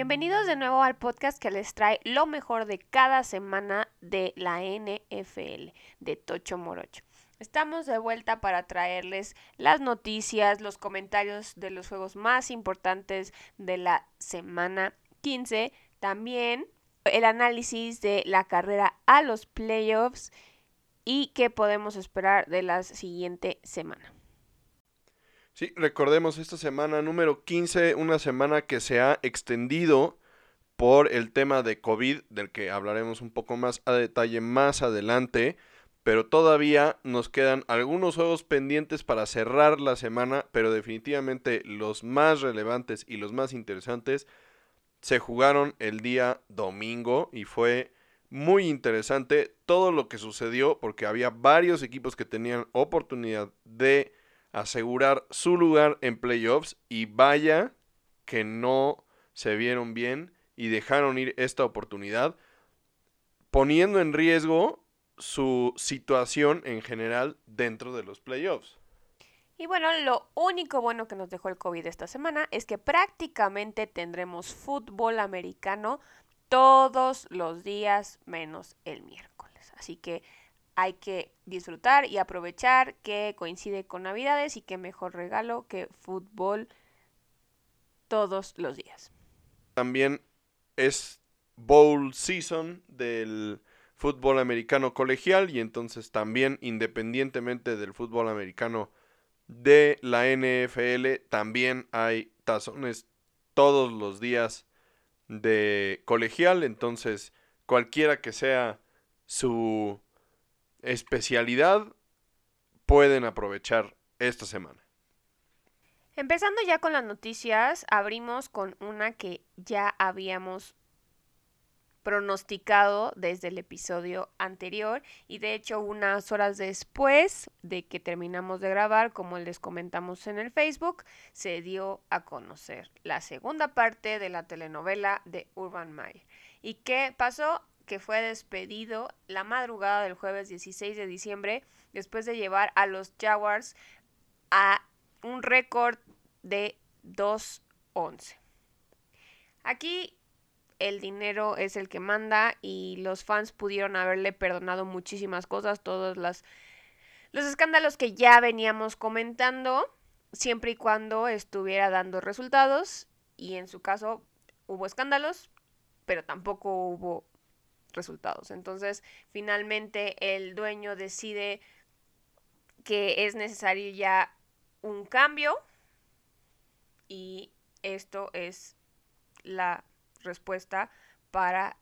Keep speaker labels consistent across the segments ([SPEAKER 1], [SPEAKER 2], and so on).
[SPEAKER 1] Bienvenidos de nuevo al podcast que les trae lo mejor de cada semana de la NFL de Tocho Morocho. Estamos de vuelta para traerles las noticias, los comentarios de los juegos más importantes de la semana 15, también el análisis de la carrera a los playoffs y qué podemos esperar de la siguiente semana.
[SPEAKER 2] Sí, recordemos esta semana número 15, una semana que se ha extendido por el tema de COVID, del que hablaremos un poco más a detalle más adelante, pero todavía nos quedan algunos juegos pendientes para cerrar la semana, pero definitivamente los más relevantes y los más interesantes se jugaron el día domingo y fue muy interesante todo lo que sucedió porque había varios equipos que tenían oportunidad de asegurar su lugar en playoffs y vaya que no se vieron bien y dejaron ir esta oportunidad, poniendo en riesgo su situación en general dentro de los playoffs.
[SPEAKER 1] Y bueno, lo único bueno que nos dejó el COVID esta semana es que prácticamente tendremos fútbol americano todos los días menos el miércoles. Así que hay que disfrutar y aprovechar que coincide con Navidades y qué mejor regalo que fútbol todos los días.
[SPEAKER 2] También es bowl season del fútbol americano colegial y entonces también independientemente del fútbol americano de la NFL también hay tazones todos los días de colegial entonces cualquiera que sea su especialidad pueden aprovechar esta semana.
[SPEAKER 1] Empezando ya con las noticias, abrimos con una que ya habíamos pronosticado desde el episodio anterior y de hecho unas horas después de que terminamos de grabar, como les comentamos en el Facebook, se dio a conocer la segunda parte de la telenovela de Urban Meyer. ¿Y qué pasó? Que fue despedido la madrugada del jueves 16 de diciembre después de llevar a los Jaguars a un récord de 2-11. Aquí el dinero es el que manda y los fans pudieron haberle perdonado muchísimas cosas, todos los escándalos que ya veníamos comentando, siempre y cuando estuviera dando resultados y en su caso hubo escándalos, pero tampoco hubo resultados. Entonces, finalmente el dueño decide que es necesario ya un cambio y esto es la respuesta para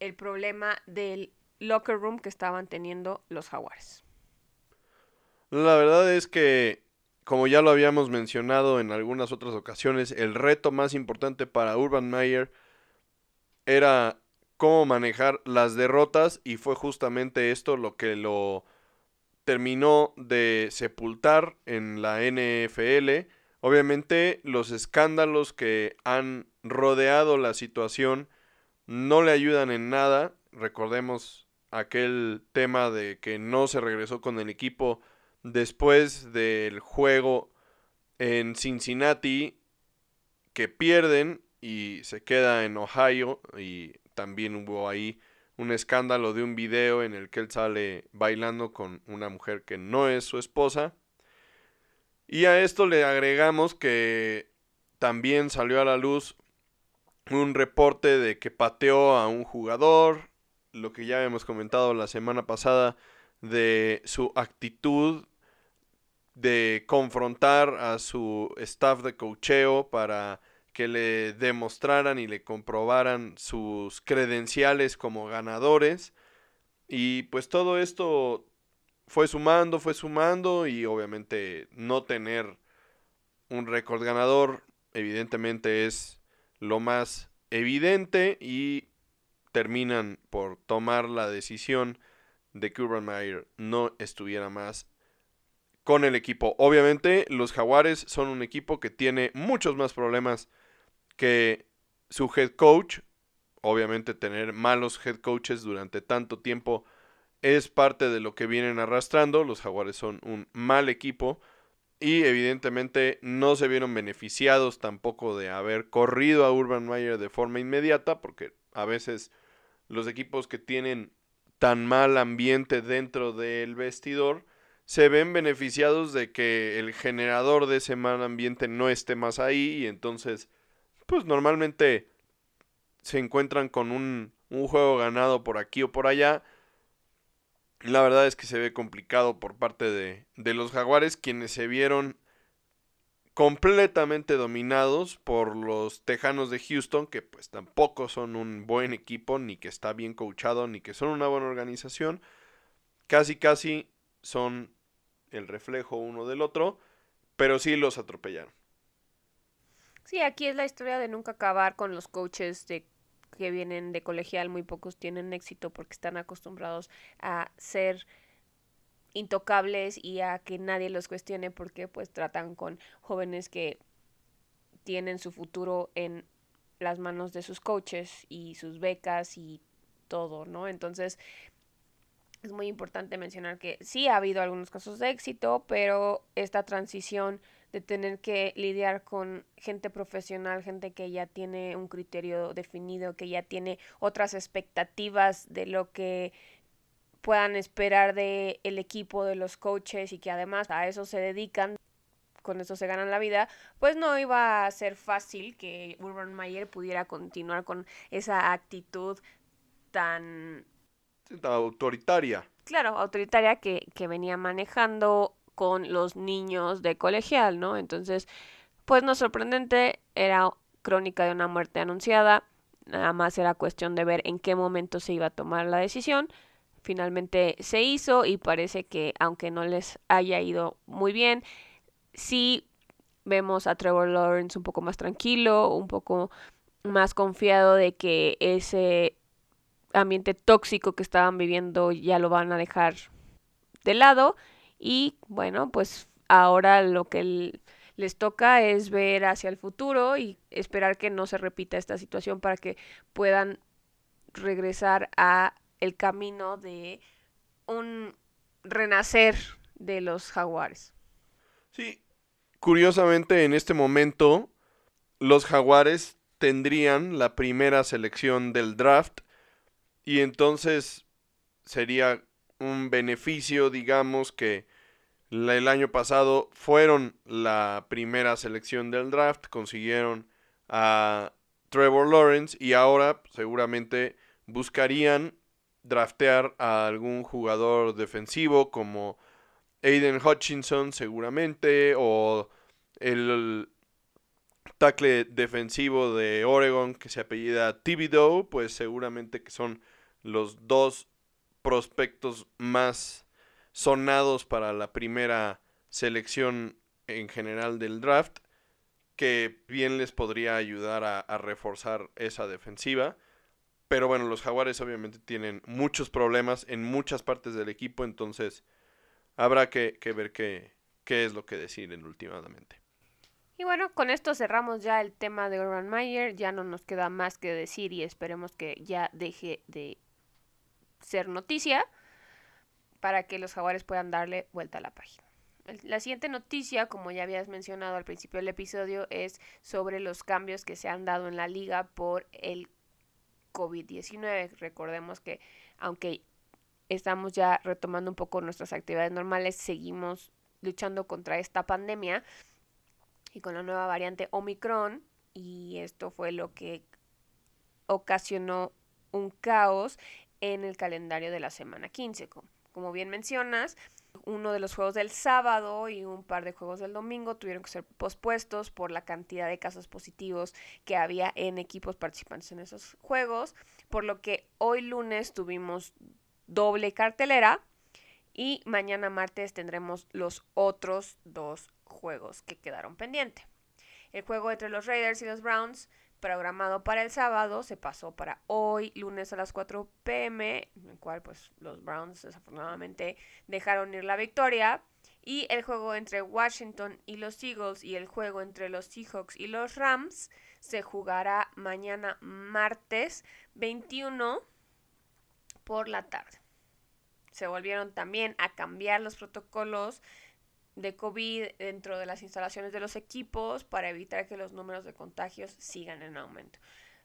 [SPEAKER 1] el problema del locker room que estaban teniendo los jaguares.
[SPEAKER 2] La verdad es que, como ya lo habíamos mencionado en algunas otras ocasiones, el reto más importante para Urban Meyer era cómo manejar las derrotas y fue justamente esto lo que lo terminó de sepultar en la NFL. Obviamente los escándalos que han rodeado la situación no le ayudan en nada. Recordemos aquel tema de que no se regresó con el equipo después del juego en Cincinnati que pierden y se queda en Ohio y también hubo ahí un escándalo de un video en el que él sale bailando con una mujer que no es su esposa. Y a esto le agregamos que también salió a la luz un reporte de que pateó a un jugador, lo que ya hemos comentado la semana pasada de su actitud de confrontar a su staff de cocheo para que le demostraran y le comprobaran sus credenciales como ganadores. Y pues todo esto fue sumando, fue sumando y obviamente no tener un récord ganador evidentemente es lo más evidente y terminan por tomar la decisión de que Urban Meyer no estuviera más con el equipo. Obviamente los Jaguares son un equipo que tiene muchos más problemas que su head coach, obviamente tener malos head coaches durante tanto tiempo es parte de lo que vienen arrastrando. Los Jaguares son un mal equipo y evidentemente no se vieron beneficiados tampoco de haber corrido a Urban Meyer de forma inmediata, porque a veces los equipos que tienen tan mal ambiente dentro del vestidor se ven beneficiados de que el generador de ese mal ambiente no esté más ahí y entonces pues normalmente se encuentran con un, un juego ganado por aquí o por allá. La verdad es que se ve complicado por parte de, de los jaguares quienes se vieron completamente dominados por los Tejanos de Houston, que pues tampoco son un buen equipo, ni que está bien coachado, ni que son una buena organización. Casi, casi son el reflejo uno del otro, pero sí los atropellaron.
[SPEAKER 1] Sí, aquí es la historia de nunca acabar con los coaches de que vienen de colegial, muy pocos tienen éxito porque están acostumbrados a ser intocables y a que nadie los cuestione porque pues tratan con jóvenes que tienen su futuro en las manos de sus coaches y sus becas y todo, ¿no? Entonces es muy importante mencionar que sí ha habido algunos casos de éxito, pero esta transición de tener que lidiar con gente profesional, gente que ya tiene un criterio definido, que ya tiene otras expectativas de lo que puedan esperar de el equipo, de los coaches y que además a eso se dedican, con eso se ganan la vida, pues no iba a ser fácil que Urban Mayer pudiera continuar con esa actitud tan...
[SPEAKER 2] autoritaria.
[SPEAKER 1] Claro, autoritaria que, que venía manejando con los niños de colegial, ¿no? Entonces, pues no sorprendente, era crónica de una muerte anunciada, nada más era cuestión de ver en qué momento se iba a tomar la decisión finalmente se hizo y parece que aunque no les haya ido muy bien, sí vemos a Trevor Lawrence un poco más tranquilo, un poco más confiado de que ese ambiente tóxico que estaban viviendo ya lo van a dejar de lado y bueno, pues ahora lo que les toca es ver hacia el futuro y esperar que no se repita esta situación para que puedan regresar a el camino de un renacer de los jaguares.
[SPEAKER 2] Sí, curiosamente en este momento los jaguares tendrían la primera selección del draft y entonces sería un beneficio, digamos, que el año pasado fueron la primera selección del draft, consiguieron a Trevor Lawrence y ahora seguramente buscarían draftear a algún jugador defensivo como Aiden Hutchinson seguramente o el tackle defensivo de Oregon que se apellida Thibodeau, pues seguramente que son los dos prospectos más sonados para la primera selección en general del draft, que bien les podría ayudar a, reforzar esa defensiva. Pero bueno, los jaguares obviamente tienen muchos problemas en muchas partes del equipo, entonces habrá que, ver qué, qué es lo que deciden últimamente.
[SPEAKER 1] Y bueno, con esto cerramos ya el tema de Urban Meyer. Ya no nos queda más que decir y esperemos que ya deje de ser noticia para que los jaguares puedan darle vuelta a la página. La siguiente noticia, como ya habías mencionado al principio del episodio, es sobre los cambios que se han dado en la liga por el COVID-19. Recordemos que aunque estamos ya retomando un poco nuestras actividades normales, seguimos luchando contra esta pandemia y con la nueva variante Omicron y esto fue lo que ocasionó un caos en el calendario de la semana 15. Como bien mencionas, uno de los juegos del sábado y un par de juegos del domingo tuvieron que ser pospuestos por la cantidad de casos positivos que había en equipos participantes en esos juegos, por lo que hoy lunes tuvimos doble cartelera y mañana martes tendremos los otros dos juegos que quedaron pendientes. El juego entre los Raiders y los Browns programado para el sábado se pasó para hoy, lunes a las 4 pm, en el cual pues los Browns desafortunadamente dejaron ir la victoria. Y el juego entre Washington y los Eagles y el juego entre los Seahawks y los Rams se jugará mañana martes 21 por la tarde. Se volvieron también a cambiar los protocolos de COVID dentro de las instalaciones de los equipos para evitar que los números de contagios sigan en aumento.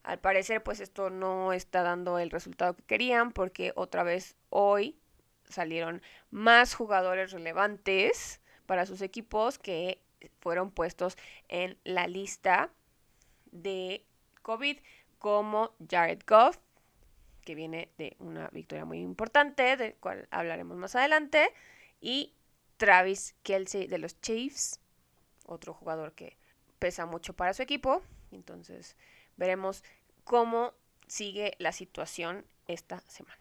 [SPEAKER 1] Al parecer, pues esto no está dando el resultado que querían porque otra vez hoy salieron más jugadores relevantes para sus equipos que fueron puestos en la lista de COVID como Jared Goff, que viene de una victoria muy importante, del cual hablaremos más adelante, y Travis Kelsey de los Chiefs, otro jugador que pesa mucho para su equipo. Entonces veremos cómo sigue la situación esta semana.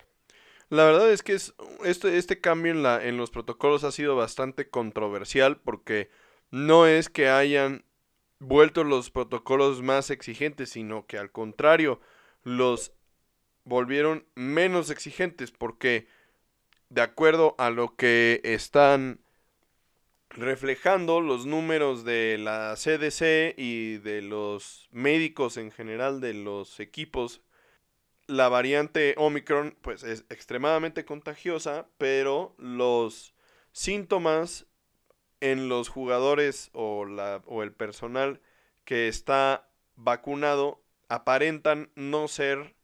[SPEAKER 2] La verdad es que es, este, este cambio en, la, en los protocolos ha sido bastante controversial porque no es que hayan vuelto los protocolos más exigentes, sino que al contrario, los volvieron menos exigentes porque de acuerdo a lo que están reflejando los números de la CDC y de los médicos en general de los equipos la variante Omicron pues es extremadamente contagiosa, pero los síntomas en los jugadores o, la, o el personal que está vacunado aparentan no ser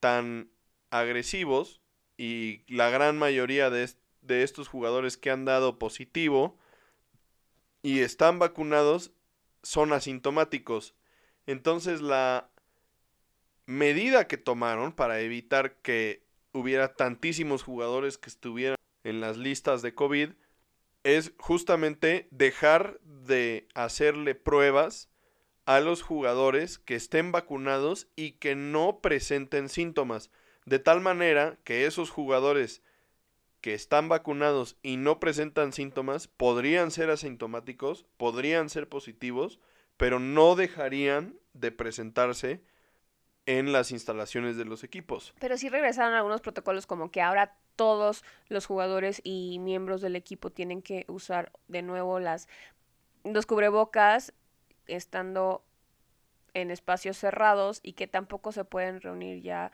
[SPEAKER 2] tan agresivos y la gran mayoría de, de estos jugadores que han dado positivo y están vacunados son asintomáticos. Entonces la medida que tomaron para evitar que hubiera tantísimos jugadores que estuvieran en las listas de COVID es justamente dejar de hacerle pruebas a los jugadores que estén vacunados y que no presenten síntomas, de tal manera que esos jugadores que están vacunados y no presentan síntomas podrían ser asintomáticos, podrían ser positivos, pero no dejarían de presentarse en las instalaciones de los equipos.
[SPEAKER 1] Pero sí regresaron algunos protocolos como que ahora todos los jugadores y miembros del equipo tienen que usar de nuevo las los cubrebocas estando en espacios cerrados y que tampoco se pueden reunir ya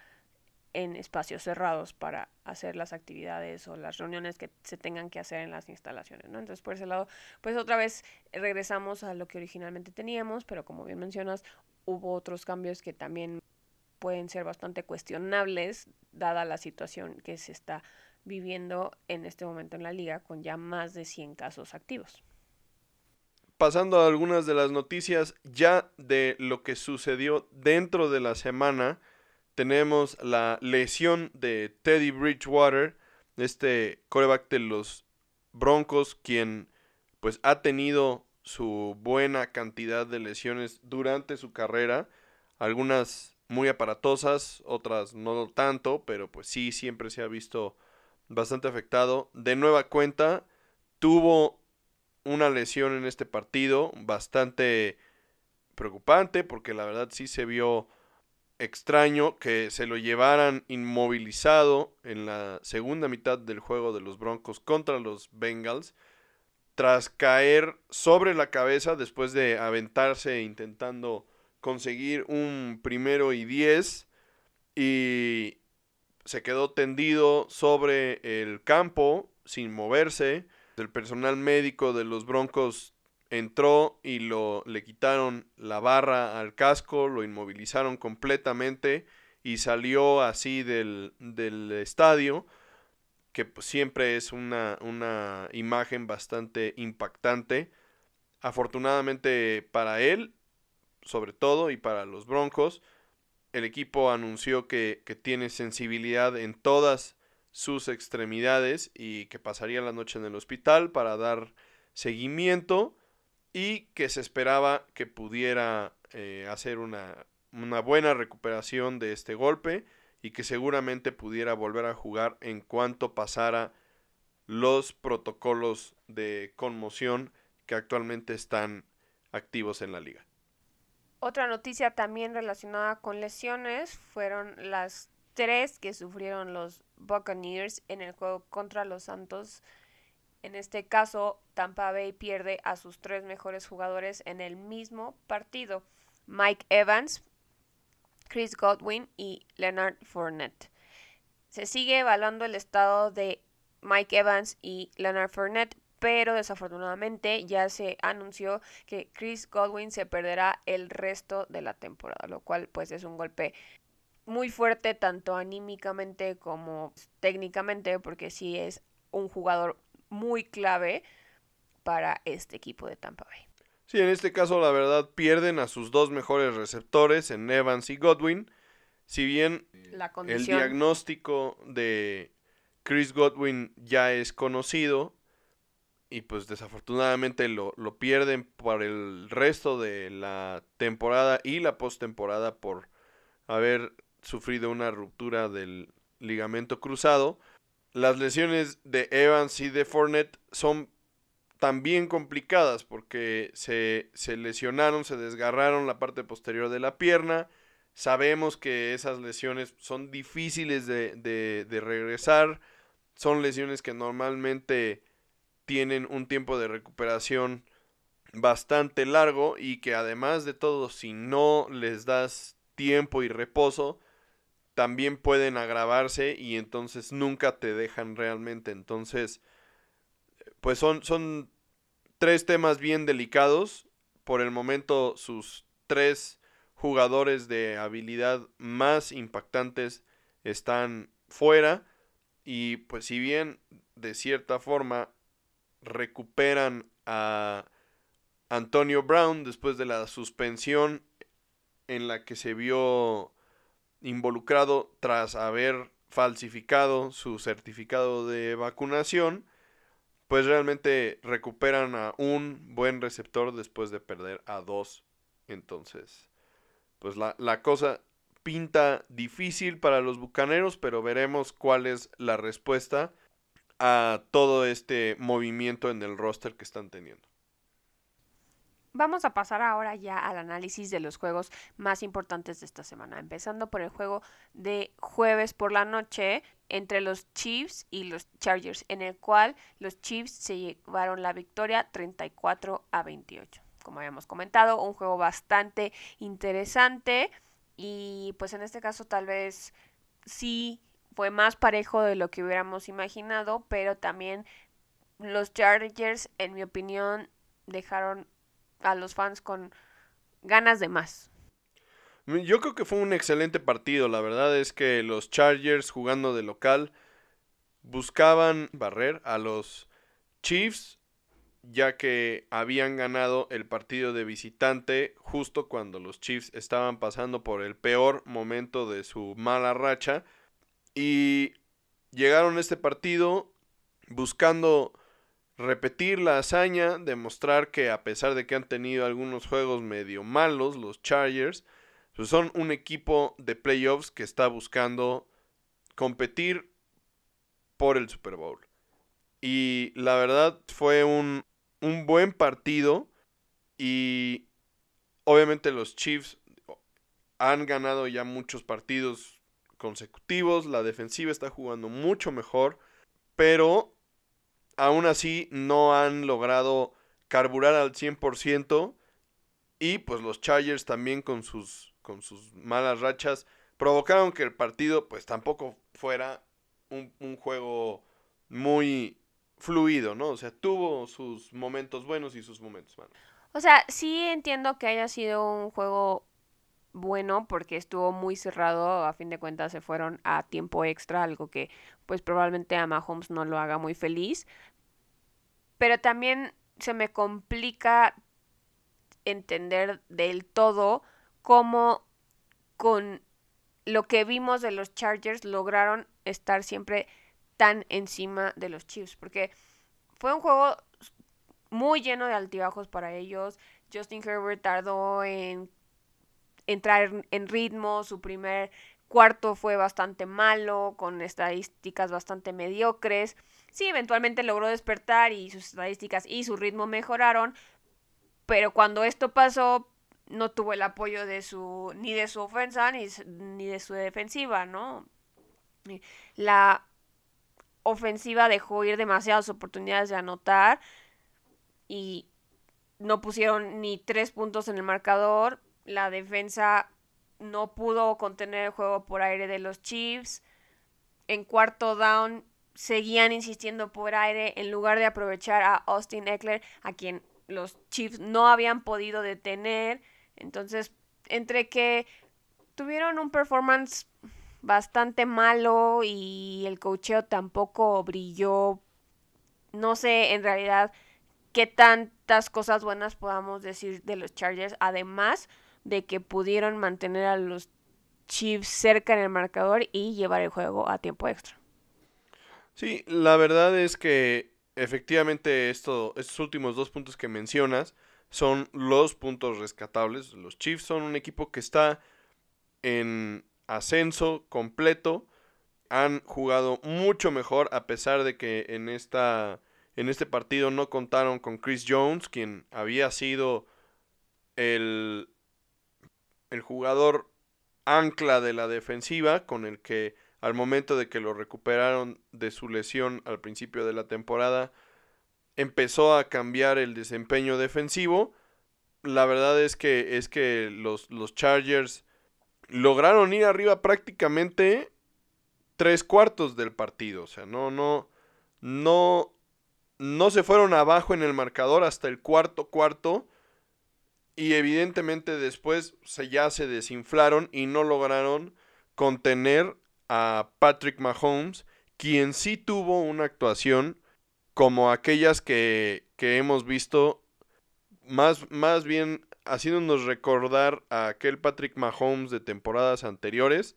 [SPEAKER 1] en espacios cerrados para hacer las actividades o las reuniones que se tengan que hacer en las instalaciones, ¿no? Entonces, por ese lado, pues otra vez regresamos a lo que originalmente teníamos, pero como bien mencionas, hubo otros cambios que también pueden ser bastante cuestionables dada la situación que se está viviendo en este momento en la liga con ya más de 100 casos activos.
[SPEAKER 2] Pasando a algunas de las noticias ya de lo que sucedió dentro de la semana, tenemos la lesión de Teddy Bridgewater, este coreback de los Broncos, quien pues ha tenido su buena cantidad de lesiones durante su carrera, algunas muy aparatosas, otras no tanto, pero pues sí, siempre se ha visto bastante afectado. De nueva cuenta, tuvo una lesión en este partido bastante preocupante, porque la verdad sí se vio extraño que se lo llevaran inmovilizado en la segunda mitad del juego de los Broncos contra los Bengals, tras caer sobre la cabeza después de aventarse intentando conseguir un primero y diez y se quedó tendido sobre el campo sin moverse. El personal médico de los Broncos entró y lo le quitaron la barra al casco, lo inmovilizaron completamente y salió así del, del estadio, que pues, siempre es una, una imagen bastante impactante. Afortunadamente para él, sobre todo y para los Broncos. El equipo anunció que, tiene sensibilidad en todas sus extremidades y que pasaría la noche en el hospital para dar seguimiento y que se esperaba que pudiera eh, hacer una, una buena recuperación de este golpe y que seguramente pudiera volver a jugar en cuanto pasara los protocolos de conmoción que actualmente están activos en la liga.
[SPEAKER 1] Otra noticia también relacionada con lesiones fueron las tres que sufrieron los Buccaneers en el juego contra los Santos. En este caso, Tampa Bay pierde a sus tres mejores jugadores en el mismo partido. Mike Evans, Chris Godwin y Leonard Fournette. Se sigue evaluando el estado de Mike Evans y Leonard Fournette, pero desafortunadamente ya se anunció que Chris Godwin se perderá el resto de la temporada, lo cual pues es un golpe muy fuerte tanto anímicamente como técnicamente porque sí es un jugador muy clave para este equipo de Tampa Bay.
[SPEAKER 2] Sí, en este caso la verdad pierden a sus dos mejores receptores en Evans y Godwin. Si bien el diagnóstico de Chris Godwin ya es conocido y pues desafortunadamente lo, lo pierden por el resto de la temporada y la postemporada por haber sufrido una ruptura del ligamento cruzado. Las lesiones de Evans y de Fournette son también complicadas porque se, se lesionaron, se desgarraron la parte posterior de la pierna. Sabemos que esas lesiones son difíciles de, de, de, regresar. Son lesiones que normalmente tienen un tiempo de recuperación bastante largo y que además de todo, si no les das tiempo y reposo, también pueden agravarse y entonces nunca te dejan realmente. Entonces, pues son, son tres temas bien delicados. Por el momento, sus tres jugadores de habilidad más impactantes están fuera. Y pues si bien de cierta forma recuperan a Antonio Brown después de la suspensión en la que se vio involucrado tras haber falsificado su certificado de vacunación, pues realmente recuperan a un buen receptor después de perder a dos. Entonces, pues la, la cosa pinta difícil para los Bucaneros, pero veremos cuál es la respuesta a todo este movimiento en el roster que están teniendo.
[SPEAKER 1] Vamos a pasar ahora ya al análisis de los juegos más importantes de esta semana, empezando por el juego de jueves por la noche entre los Chiefs y los Chargers, en el cual los Chiefs se llevaron la victoria 34 a 28. Como habíamos comentado, un juego bastante interesante y pues en este caso tal vez sí fue más parejo de lo que hubiéramos imaginado, pero también los Chargers, en mi opinión, dejaron a los fans con ganas de más.
[SPEAKER 2] Yo creo que fue un excelente partido. La verdad es que los Chargers jugando de local buscaban barrer a los Chiefs ya que habían ganado el partido de visitante justo cuando los Chiefs estaban pasando por el peor momento de su mala racha y llegaron a este partido buscando repetir la hazaña, demostrar que a pesar de que han tenido algunos juegos medio malos, los Chargers, pues son un equipo de playoffs que está buscando competir por el Super Bowl. Y la verdad fue un, un buen partido y obviamente los Chiefs han ganado ya muchos partidos consecutivos, la defensiva está jugando mucho mejor, pero aún así no han logrado carburar al 100% y pues los Chargers también con sus, con sus malas rachas provocaron que el partido pues tampoco fuera un, un juego muy fluido, ¿no? O sea, tuvo sus momentos buenos y sus momentos malos.
[SPEAKER 1] O sea, sí entiendo que haya sido un juego bueno porque estuvo muy cerrado, a fin de cuentas se fueron a tiempo extra, algo que pues probablemente a Mahomes no lo haga muy feliz, pero también se me complica entender del todo cómo con lo que vimos de los Chargers lograron estar siempre tan encima de los Chiefs, porque fue un juego muy lleno de altibajos para ellos. Justin Herbert tardó en entrar en ritmo, su primer cuarto fue bastante malo, con estadísticas bastante mediocres. Sí, eventualmente logró despertar y sus estadísticas y su ritmo mejoraron, pero cuando esto pasó no tuvo el apoyo de su ni de su ofensa ni, ni de su defensiva, ¿no? La ofensiva dejó ir demasiadas oportunidades de anotar y no pusieron ni tres puntos en el marcador la defensa no pudo contener el juego por aire de los Chiefs. En cuarto down seguían insistiendo por aire en lugar de aprovechar a Austin Eckler, a quien los Chiefs no habían podido detener. Entonces, entre que tuvieron un performance bastante malo y el cocheo tampoco brilló, no sé en realidad qué tantas cosas buenas podamos decir de los Chargers, además de que pudieron mantener a los Chiefs cerca en el marcador y llevar el juego a tiempo extra.
[SPEAKER 2] Sí, la verdad es que efectivamente esto, estos últimos dos puntos que mencionas son los puntos rescatables. Los Chiefs son un equipo que está en ascenso completo. Han jugado mucho mejor a pesar de que en, esta, en este partido no contaron con Chris Jones, quien había sido el, el jugador ancla de la defensiva con el que al momento de que lo recuperaron de su lesión al principio de la temporada, empezó a cambiar el desempeño defensivo. La verdad es que, es que los, los Chargers lograron ir arriba prácticamente tres cuartos del partido. O sea, no, no, no, no se fueron abajo en el marcador hasta el cuarto cuarto. Y evidentemente después se, ya se desinflaron y no lograron contener a Patrick Mahomes, quien sí tuvo una actuación como aquellas que, que hemos visto, más, más bien haciéndonos recordar a aquel Patrick Mahomes de temporadas anteriores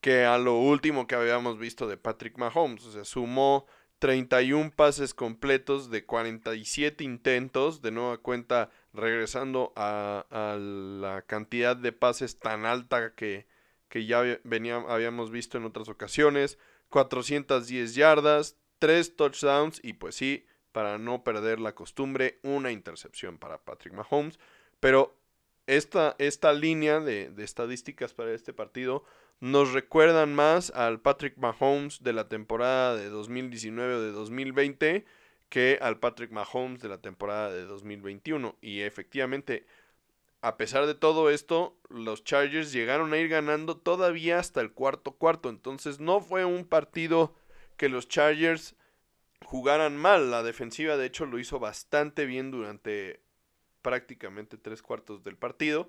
[SPEAKER 2] que a lo último que habíamos visto de Patrick Mahomes. O sea, sumó 31 pases completos de 47 intentos, de nueva cuenta regresando a, a la cantidad de pases tan alta que, que ya habíamos visto en otras ocasiones, 410 yardas, 3 touchdowns y pues sí, para no perder la costumbre, una intercepción para Patrick Mahomes. Pero esta, esta línea de, de estadísticas para este partido nos recuerdan más al Patrick Mahomes de la temporada de 2019 o de 2020 que al Patrick Mahomes de la temporada de 2021. Y efectivamente, a pesar de todo esto, los Chargers llegaron a ir ganando todavía hasta el cuarto cuarto. Entonces no fue un partido que los Chargers jugaran mal. La defensiva de hecho lo hizo bastante bien durante prácticamente tres cuartos del partido.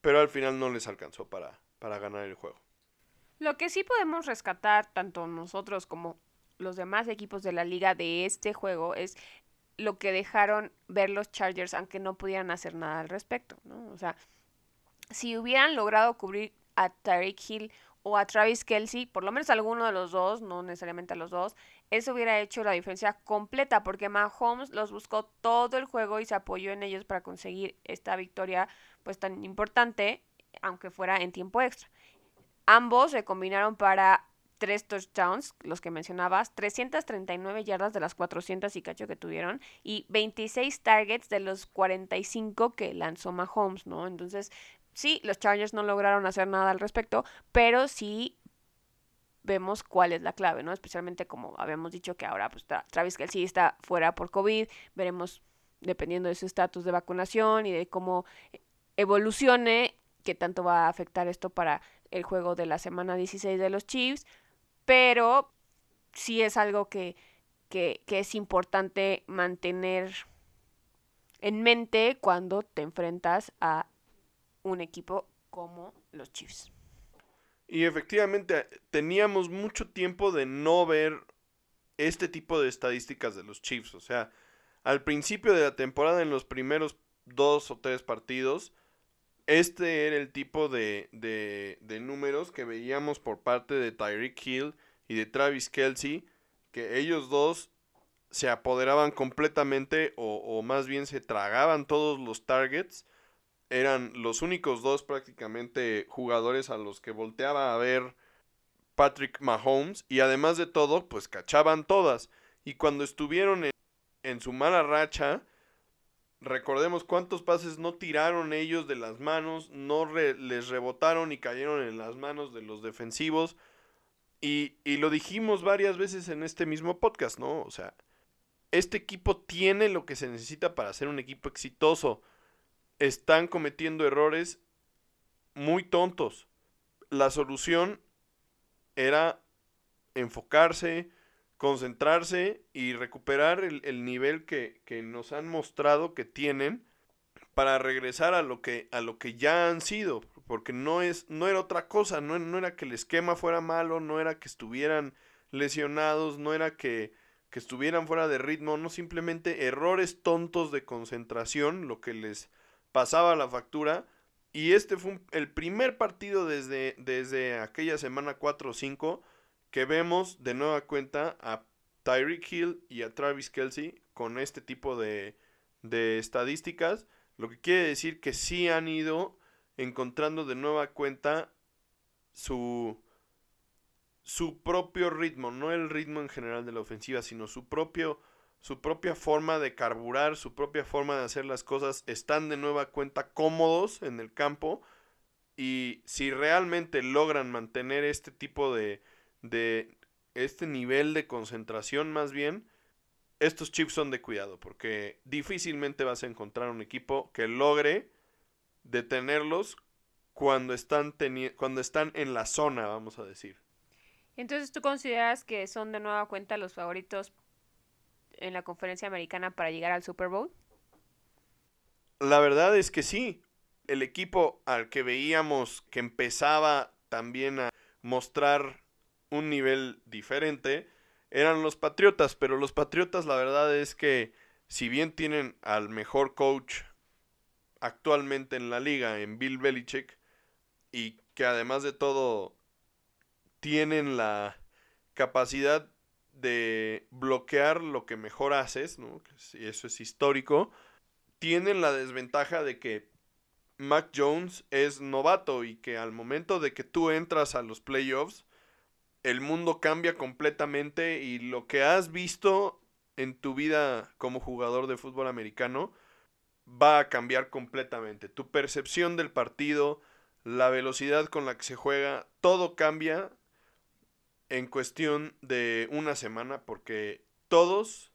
[SPEAKER 2] Pero al final no les alcanzó para, para ganar el juego.
[SPEAKER 1] Lo que sí podemos rescatar, tanto nosotros como los demás equipos de la liga de este juego, es lo que dejaron ver los Chargers, aunque no pudieran hacer nada al respecto, ¿no? O sea, si hubieran logrado cubrir a Tyreek Hill o a Travis Kelsey, por lo menos alguno de los dos, no necesariamente a los dos, eso hubiera hecho la diferencia completa, porque Mahomes los buscó todo el juego y se apoyó en ellos para conseguir esta victoria, pues tan importante, aunque fuera en tiempo extra. Ambos se combinaron para tres touchdowns, los que mencionabas, 339 yardas de las 400 y cacho que tuvieron y 26 targets de los 45 que lanzó Mahomes, ¿no? Entonces, sí, los Chargers no lograron hacer nada al respecto, pero sí vemos cuál es la clave, ¿no? Especialmente como habíamos dicho que ahora pues Travis Kelsey está fuera por COVID, veremos dependiendo de su estatus de vacunación y de cómo evolucione, qué tanto va a afectar esto para el juego de la semana 16 de los Chiefs, pero sí es algo que, que, es importante mantener en mente cuando te enfrentas a un equipo como los Chiefs.
[SPEAKER 2] Y efectivamente teníamos mucho tiempo de no ver este tipo de estadísticas de los Chiefs. O sea, al principio de la temporada, en los primeros dos o tres partidos, este era el tipo de, de, números que veíamos por parte de Tyreek Hill y de Travis Kelsey, que ellos dos se apoderaban completamente o, o, más bien se tragaban todos los targets. Eran los únicos dos prácticamente jugadores a los que volteaba a ver Patrick Mahomes y además de todo pues cachaban todas. Y cuando estuvieron en su mala racha, Recordemos cuántos pases no tiraron ellos de las manos, no les rebotaron y cayeron en las manos de los defensivos. Y, y, lo dijimos varias veces en este mismo podcast, ¿no? O sea, este equipo tiene lo que se necesita para ser un equipo exitoso. Están cometiendo errores muy tontos. La solución era enfocarse, concentrarse y recuperar el, nivel que, que, nos han mostrado que tienen para regresar a lo que, a lo que ya han sido. Porque no, es, no era otra cosa, no, no era que el esquema fuera malo, no era que estuvieran lesionados, no era que, que estuvieran fuera de ritmo, no simplemente errores tontos de concentración, lo que les pasaba la factura. Y este fue el primer partido desde, desde aquella semana 4 o 5 que vemos de nueva cuenta a Tyreek Hill y a Travis Kelsey con este tipo de, de estadísticas, lo que quiere decir que sí han ido encontrando de nueva cuenta su, su propio ritmo, no el ritmo en general de la ofensiva, sino su propio su propia forma de carburar, su propia forma de hacer las cosas, están de nueva cuenta cómodos en el campo y si realmente logran mantener este tipo de, de este nivel de concentración más bien, estos chips son de cuidado, porque difícilmente vas a encontrar un equipo que logre detenerlos cuando están, cuando están en la zona, vamos a decir.
[SPEAKER 1] Entonces, ¿tú consideras que son de nueva cuenta los favoritos en la conferencia americana para llegar al Super Bowl?
[SPEAKER 2] La verdad es que sí. El equipo al que veíamos que empezaba también a mostrar un nivel diferente eran los Patriotas, pero los Patriotas la verdad es que si bien tienen al mejor coach actualmente en la liga, en Bill Belichick, y que además de todo tienen la capacidad de bloquear lo que mejor haces, ¿no? eso es histórico, tienen la desventaja de que Mac Jones es novato y que al momento de que tú entras a los playoffs, el mundo cambia completamente y lo que has visto en tu vida como jugador de fútbol americano va a cambiar completamente. Tu percepción del partido, la velocidad con la que se juega, todo cambia en cuestión de una semana porque todos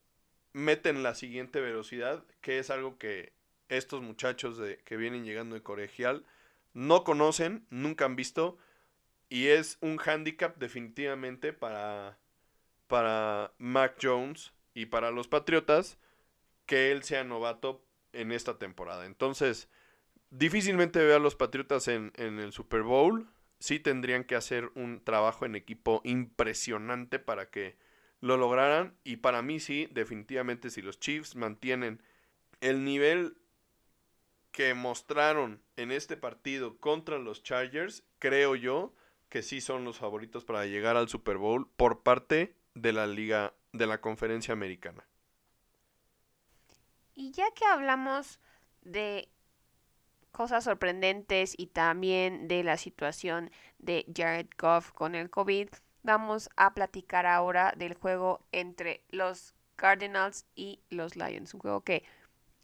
[SPEAKER 2] meten la siguiente velocidad, que es algo que estos muchachos de, que vienen llegando de colegial no conocen, nunca han visto y es un handicap definitivamente para, para Mac Jones y para los Patriotas que él sea novato en esta temporada. Entonces, difícilmente veo a los Patriotas en, en el Super Bowl. Sí tendrían que hacer un trabajo en equipo impresionante para que lo lograran. Y para mí sí, definitivamente si los Chiefs mantienen el nivel que mostraron en este partido contra los Chargers, creo yo que sí son los favoritos para llegar al Super Bowl por parte de la liga de la conferencia americana.
[SPEAKER 1] Y ya que hablamos de cosas sorprendentes y también de la situación de Jared Goff con el COVID, vamos a platicar ahora del juego entre los Cardinals y los Lions. Un juego que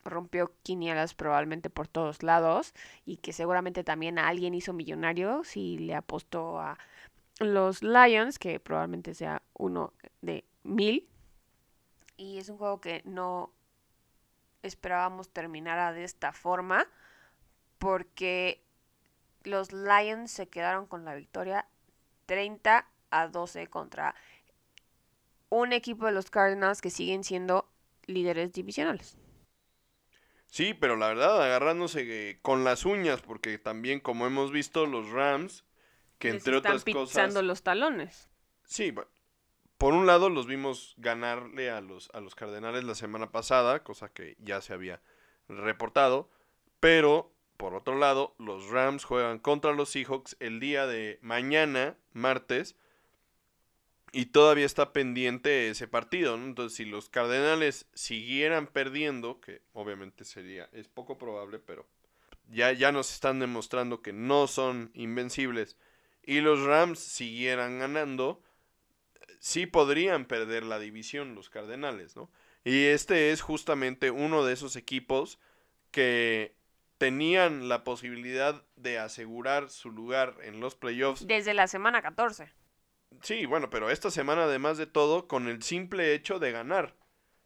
[SPEAKER 1] rompió quinielas probablemente por todos lados y que seguramente también alguien hizo millonario si le apostó a los Lions, que probablemente sea uno de mil. Y es un juego que no esperábamos terminara de esta forma porque los Lions se quedaron con la victoria 30 a 12 contra un equipo de los Cardinals que siguen siendo líderes divisionales.
[SPEAKER 2] Sí, pero la verdad, agarrándose eh, con las uñas, porque también, como hemos visto, los Rams, que entre están otras
[SPEAKER 1] pisando los talones.
[SPEAKER 2] Sí, por un lado los vimos ganarle a los, a los Cardenales la semana pasada, cosa que ya se había reportado, pero por otro lado, los Rams juegan contra los Seahawks el día de mañana, martes, y todavía está pendiente ese partido. Entonces, si los Cardenales siguieran perdiendo, que obviamente sería, es poco probable, pero ya, ya nos están demostrando que no son invencibles, y los Rams siguieran ganando, sí podrían perder la división los Cardenales, ¿no? Y este es justamente uno de esos equipos que tenían la posibilidad de asegurar su lugar en los playoffs.
[SPEAKER 1] Desde la semana 14.
[SPEAKER 2] Sí, bueno, pero esta semana además de todo, con el simple hecho de ganar.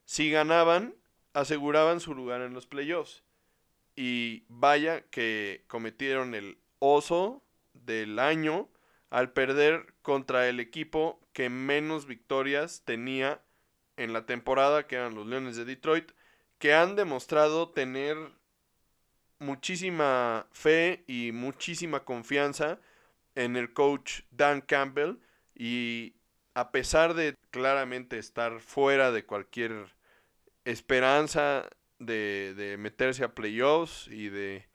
[SPEAKER 2] Si ganaban, aseguraban su lugar en los playoffs. Y vaya que cometieron el oso del año al perder contra el equipo que menos victorias tenía en la temporada, que eran los Leones de Detroit, que han demostrado tener muchísima fe y muchísima confianza en el coach Dan Campbell y a pesar de claramente estar fuera de cualquier esperanza de, de meterse a playoffs y de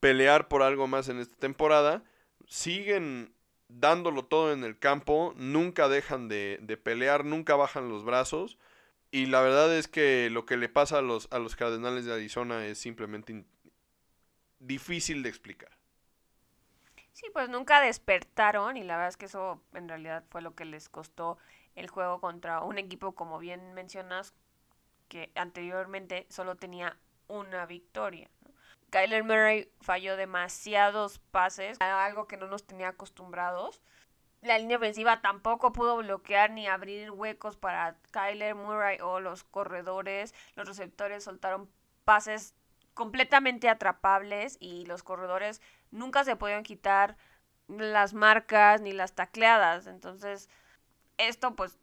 [SPEAKER 2] pelear por algo más en esta temporada, siguen dándolo todo en el campo, nunca dejan de, de, pelear, nunca bajan los brazos. Y la verdad es que lo que le pasa a los, a los Cardenales de Arizona es simplemente difícil de explicar.
[SPEAKER 1] Sí, pues nunca despertaron y la verdad es que eso en realidad fue lo que les costó el juego contra un equipo, como bien mencionas, que anteriormente solo tenía una victoria. Kyler Murray falló demasiados pases, algo que no nos tenía acostumbrados. La línea ofensiva tampoco pudo bloquear ni abrir huecos para Kyler Murray o los corredores. Los receptores soltaron pases completamente atrapables y los corredores nunca se podían quitar las marcas ni las tacleadas. Entonces, esto pues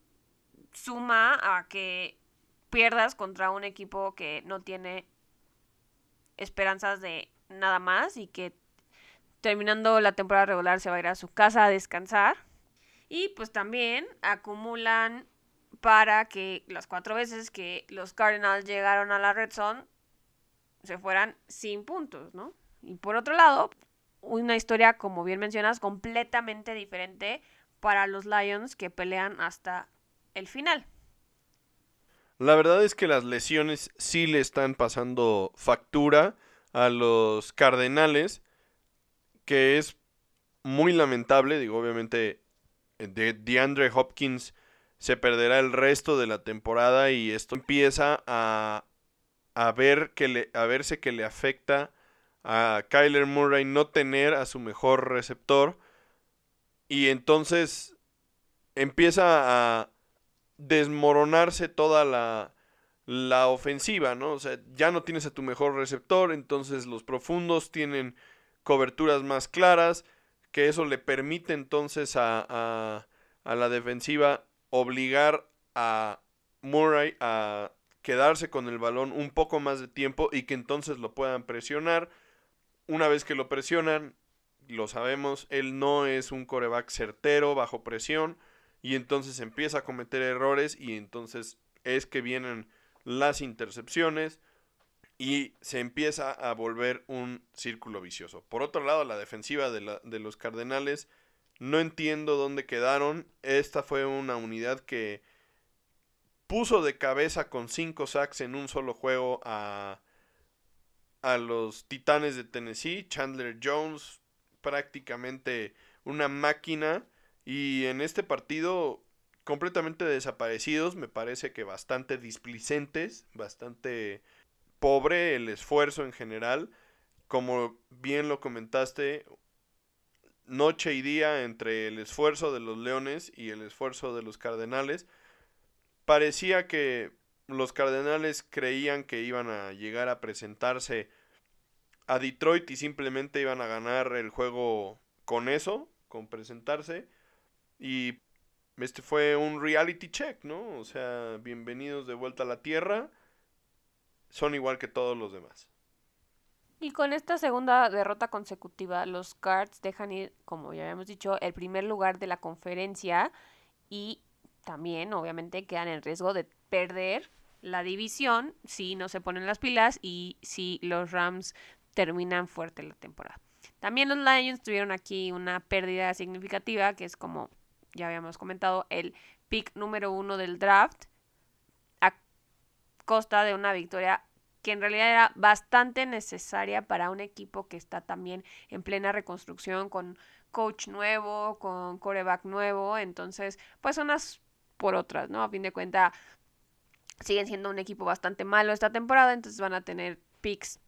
[SPEAKER 1] suma a que pierdas contra un equipo que no tiene esperanzas de nada más y que terminando la temporada regular se va a ir a su casa a descansar. Y pues también acumulan para que las cuatro veces que los Cardinals llegaron a la red zone se fueran sin puntos, ¿no? Y por otro lado, una historia, como bien mencionas, completamente diferente para los Lions que pelean hasta el final.
[SPEAKER 2] La verdad es que las lesiones sí le están pasando factura a los Cardenales, que es muy lamentable. Digo, obviamente, de DeAndre Hopkins se perderá el resto de la temporada y esto empieza a, a, ver que a verse que le afecta a Kyler Murray no tener a su mejor receptor. Y entonces empieza a desmoronarse toda la, la ofensiva, ¿no? O sea, ya no tienes a tu mejor receptor, entonces los profundos tienen coberturas más claras, que eso le permite entonces a, a, a la defensiva obligar a Murray a quedarse con el balón un poco más de tiempo y que entonces lo puedan presionar. Una vez que lo presionan, lo sabemos, él no es un coreback certero bajo presión y entonces empieza a cometer errores y entonces es que vienen las intercepciones y se empieza a volver un círculo vicioso. Por otro lado, la defensiva de, la, de los Cardenales, no entiendo dónde quedaron. Esta fue una unidad que puso de cabeza con cinco sacks en un solo juego a, a los Titanes de Tennessee. Chandler Jones, prácticamente una máquina y en este partido completamente desaparecidos, me parece que bastante displicentes, bastante pobre el esfuerzo en general. Como bien lo comentaste, noche y día entre el esfuerzo de los Leones y el esfuerzo de los Cardenales. Parecía que los Cardenales creían que iban a llegar a presentarse a Detroit y simplemente iban a ganar el juego con eso, con presentarse. Y este fue un reality check, ¿no? O sea, bienvenidos de vuelta a la Tierra. Son igual que todos los demás.
[SPEAKER 1] Y con esta segunda derrota consecutiva, los Cards dejan ir, como ya habíamos dicho, el primer lugar de la conferencia y también, obviamente, quedan en riesgo de perder la división si no se ponen las pilas y si los Rams terminan fuerte la temporada. También los Lions tuvieron aquí una pérdida significativa, que es como ya habíamos comentado, el pick número uno del draft a costa de una victoria que en realidad era bastante necesaria para un equipo que está también en plena reconstrucción con coach nuevo, con coreback nuevo, entonces pues unas por otras, ¿no? A fin de cuentas siguen siendo un equipo bastante malo esta temporada, entonces van a tener picks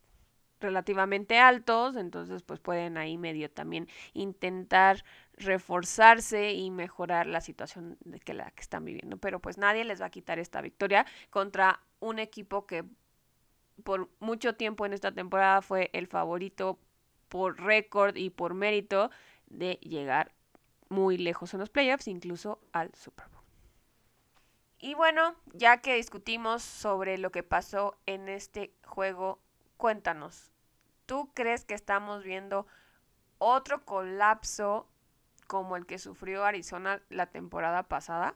[SPEAKER 1] relativamente altos, entonces pues pueden ahí medio también intentar reforzarse y mejorar la situación de que la que están viviendo, pero pues nadie les va a quitar esta victoria contra un equipo que por mucho tiempo en esta temporada fue el favorito por récord y por mérito de llegar muy lejos en los playoffs, incluso al Super Bowl. Y bueno, ya que discutimos sobre lo que pasó en este juego, cuéntanos, ¿tú crees que estamos viendo otro colapso como el que sufrió Arizona la temporada pasada?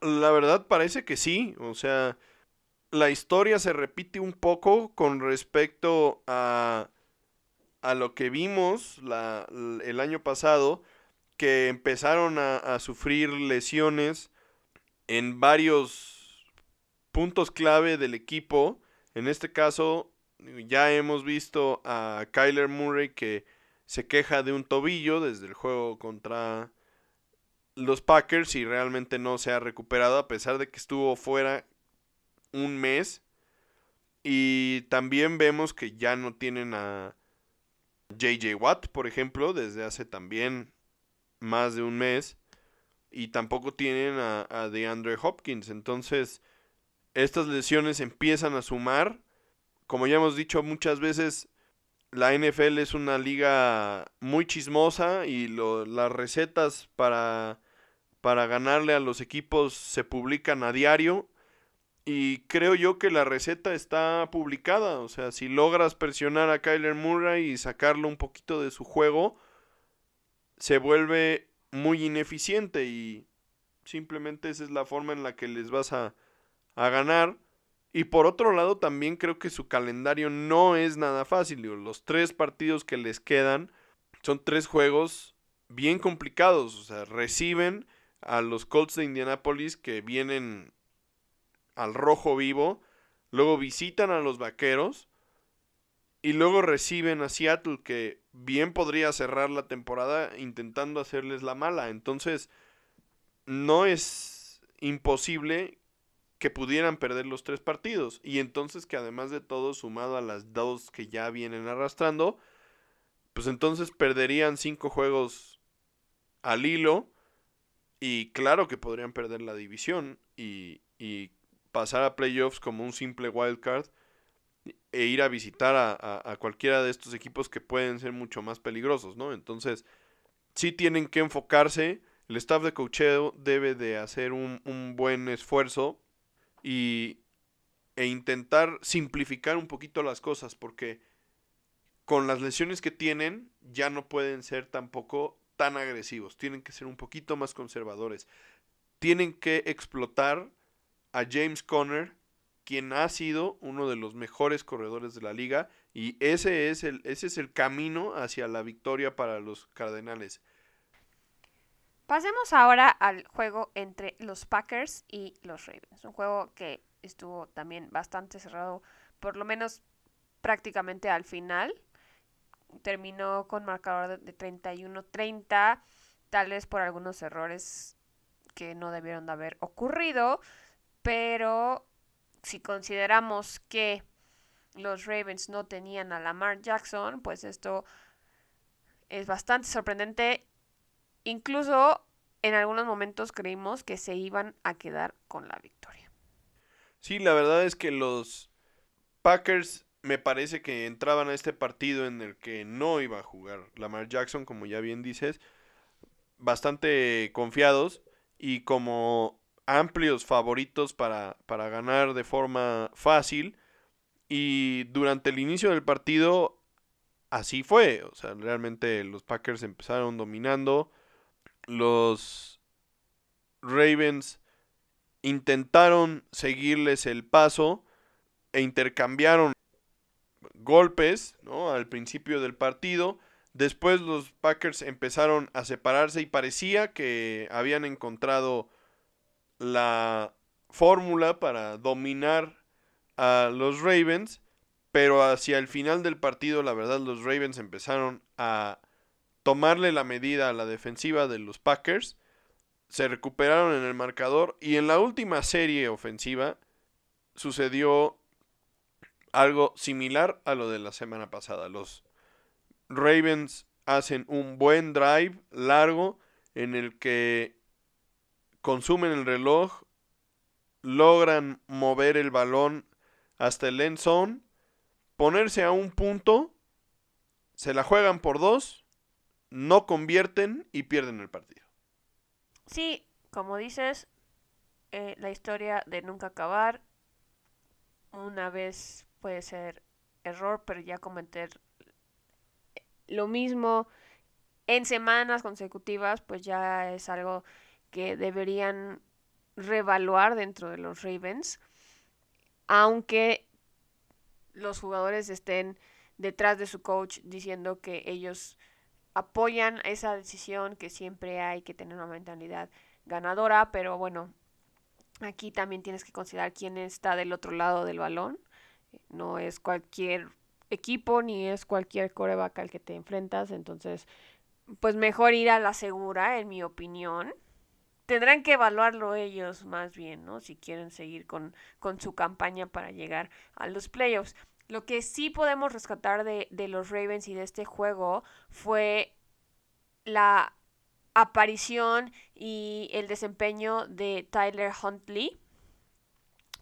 [SPEAKER 2] La verdad parece que sí, o sea, la historia se repite un poco con respecto a, a lo que vimos la, el año pasado, que empezaron a, a sufrir lesiones en varios puntos clave del equipo. En este caso, ya hemos visto a Kyler Murray que se queja de un tobillo desde el juego contra los Packers y realmente no se ha recuperado a pesar de que estuvo fuera un mes. Y también vemos que ya no tienen a JJ Watt, por ejemplo, desde hace también más de un mes. Y tampoco tienen a, a DeAndre Hopkins. Entonces, estas lesiones empiezan a sumar. Como ya hemos dicho muchas veces, la NFL es una liga muy chismosa y las recetas para, para ganarle a los equipos se publican a diario. Y creo yo que la receta está publicada. O sea, si logras presionar a Kyler Murray y sacarlo un poquito de su juego, se vuelve muy ineficiente y simplemente esa es la forma en la que les vas a, a ganar. Y por otro lado, también creo que su calendario no es nada fácil. los tres partidos que les quedan son tres juegos bien complicados. O sea, reciben a los Colts de Indianapolis que vienen al rojo vivo. Luego visitan a los Vaqueros. Y luego reciben a Seattle que bien podría cerrar la temporada intentando hacerles la mala. Entonces, no es imposible que pudieran perder los tres partidos. Y entonces que además de todo, sumado a las dos que ya vienen arrastrando, pues entonces perderían cinco juegos al hilo. Y claro que podrían perder la división y, y pasar a playoffs como un simple wildcard e ir a visitar a, a, cualquiera de estos equipos que pueden ser mucho más peligrosos, ¿no? Entonces, sí tienen que enfocarse. El staff de cocheo debe de hacer un, un buen esfuerzo y, e intentar simplificar un poquito las cosas porque con las lesiones que tienen ya no pueden ser tampoco tan agresivos, tienen que ser un poquito más conservadores, tienen que explotar a James Conner, quien ha sido uno de los mejores corredores de la liga y ese es el, ese es el camino hacia la victoria para los Cardenales.
[SPEAKER 1] Pasemos ahora al juego entre los Packers y los Ravens. Un juego que estuvo también bastante cerrado, por lo menos prácticamente al final. Terminó con marcador de 31-30, tal vez por algunos errores que no debieron de haber ocurrido, pero si consideramos que los Ravens no tenían a Lamar Jackson, pues esto es bastante sorprendente Incluso en algunos momentos creímos que se iban a quedar con la victoria.
[SPEAKER 2] Sí, la verdad es que los Packers me parece que entraban a este partido en el que no iba a jugar Lamar Jackson, como ya bien dices, bastante confiados y como amplios favoritos para, para ganar de forma fácil. Y durante el inicio del partido así fue. O sea, realmente los Packers empezaron dominando los Ravens intentaron seguirles el paso e intercambiaron golpes ¿no? al principio del partido. Después los Packers empezaron a separarse y parecía que habían encontrado la fórmula para dominar a los Ravens. Pero hacia el final del partido, la verdad, los Ravens empezaron a tomarle la medida a la defensiva de los Packers. Se recuperaron en el marcador y en la última serie ofensiva sucedió algo similar a lo de la semana pasada. Los Ravens hacen un buen drive largo en el que consumen el reloj, logran mover el balón hasta el end zone, ponerse a un punto, se la juegan por dos no convierten y pierden el partido.
[SPEAKER 1] Sí, como dices, eh, la historia de nunca acabar, una vez puede ser error, pero ya cometer lo mismo en semanas consecutivas, pues ya es algo que deberían revaluar dentro de los Ravens, aunque los jugadores estén detrás de su coach diciendo que ellos apoyan esa decisión, que siempre hay que tener una mentalidad ganadora, pero bueno, aquí también tienes que considerar quién está del otro lado del balón. No es cualquier equipo ni es cualquier coreback al que te enfrentas, entonces pues mejor ir a la segura, en mi opinión. Tendrán que evaluarlo ellos más bien, ¿no? Si quieren seguir con, con su campaña para llegar a los playoffs. Lo que sí podemos rescatar de, de los Ravens y de este juego fue la aparición y el desempeño de Tyler Huntley,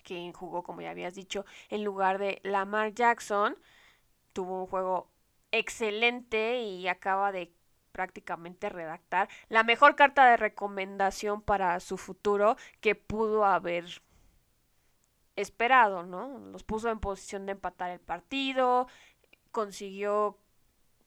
[SPEAKER 1] que jugó, como ya habías dicho, en lugar de Lamar Jackson. Tuvo un juego excelente y acaba de prácticamente redactar la mejor carta de recomendación para su futuro que pudo haber esperado, ¿no? Los puso en posición de empatar el partido, consiguió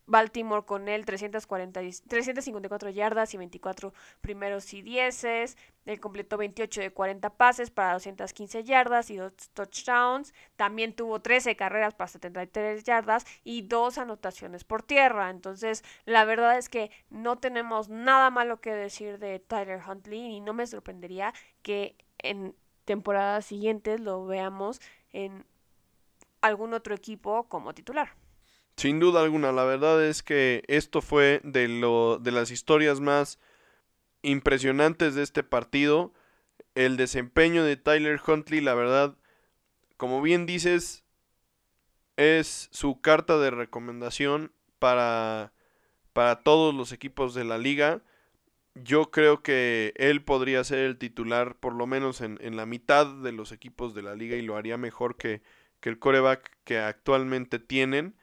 [SPEAKER 1] Baltimore con él 340, 354 yardas y 24 primeros y dieces. Él completó 28 de 40 pases para 215 yardas y 2 touchdowns. También tuvo 13 carreras para 73 yardas y 2 anotaciones por tierra. Entonces, la verdad es que no tenemos nada malo que decir de Tyler Huntley y no me sorprendería que en temporadas siguientes lo veamos en algún otro equipo como titular.
[SPEAKER 2] Sin duda alguna, la verdad es que esto fue de, lo, de las historias más impresionantes de este partido. El desempeño de Tyler Huntley, la verdad, como bien dices, es su carta de recomendación para, para todos los equipos de la liga. Yo creo que él podría ser el titular por lo menos en, en la mitad de los equipos de la liga y lo haría mejor que, que el coreback que actualmente tienen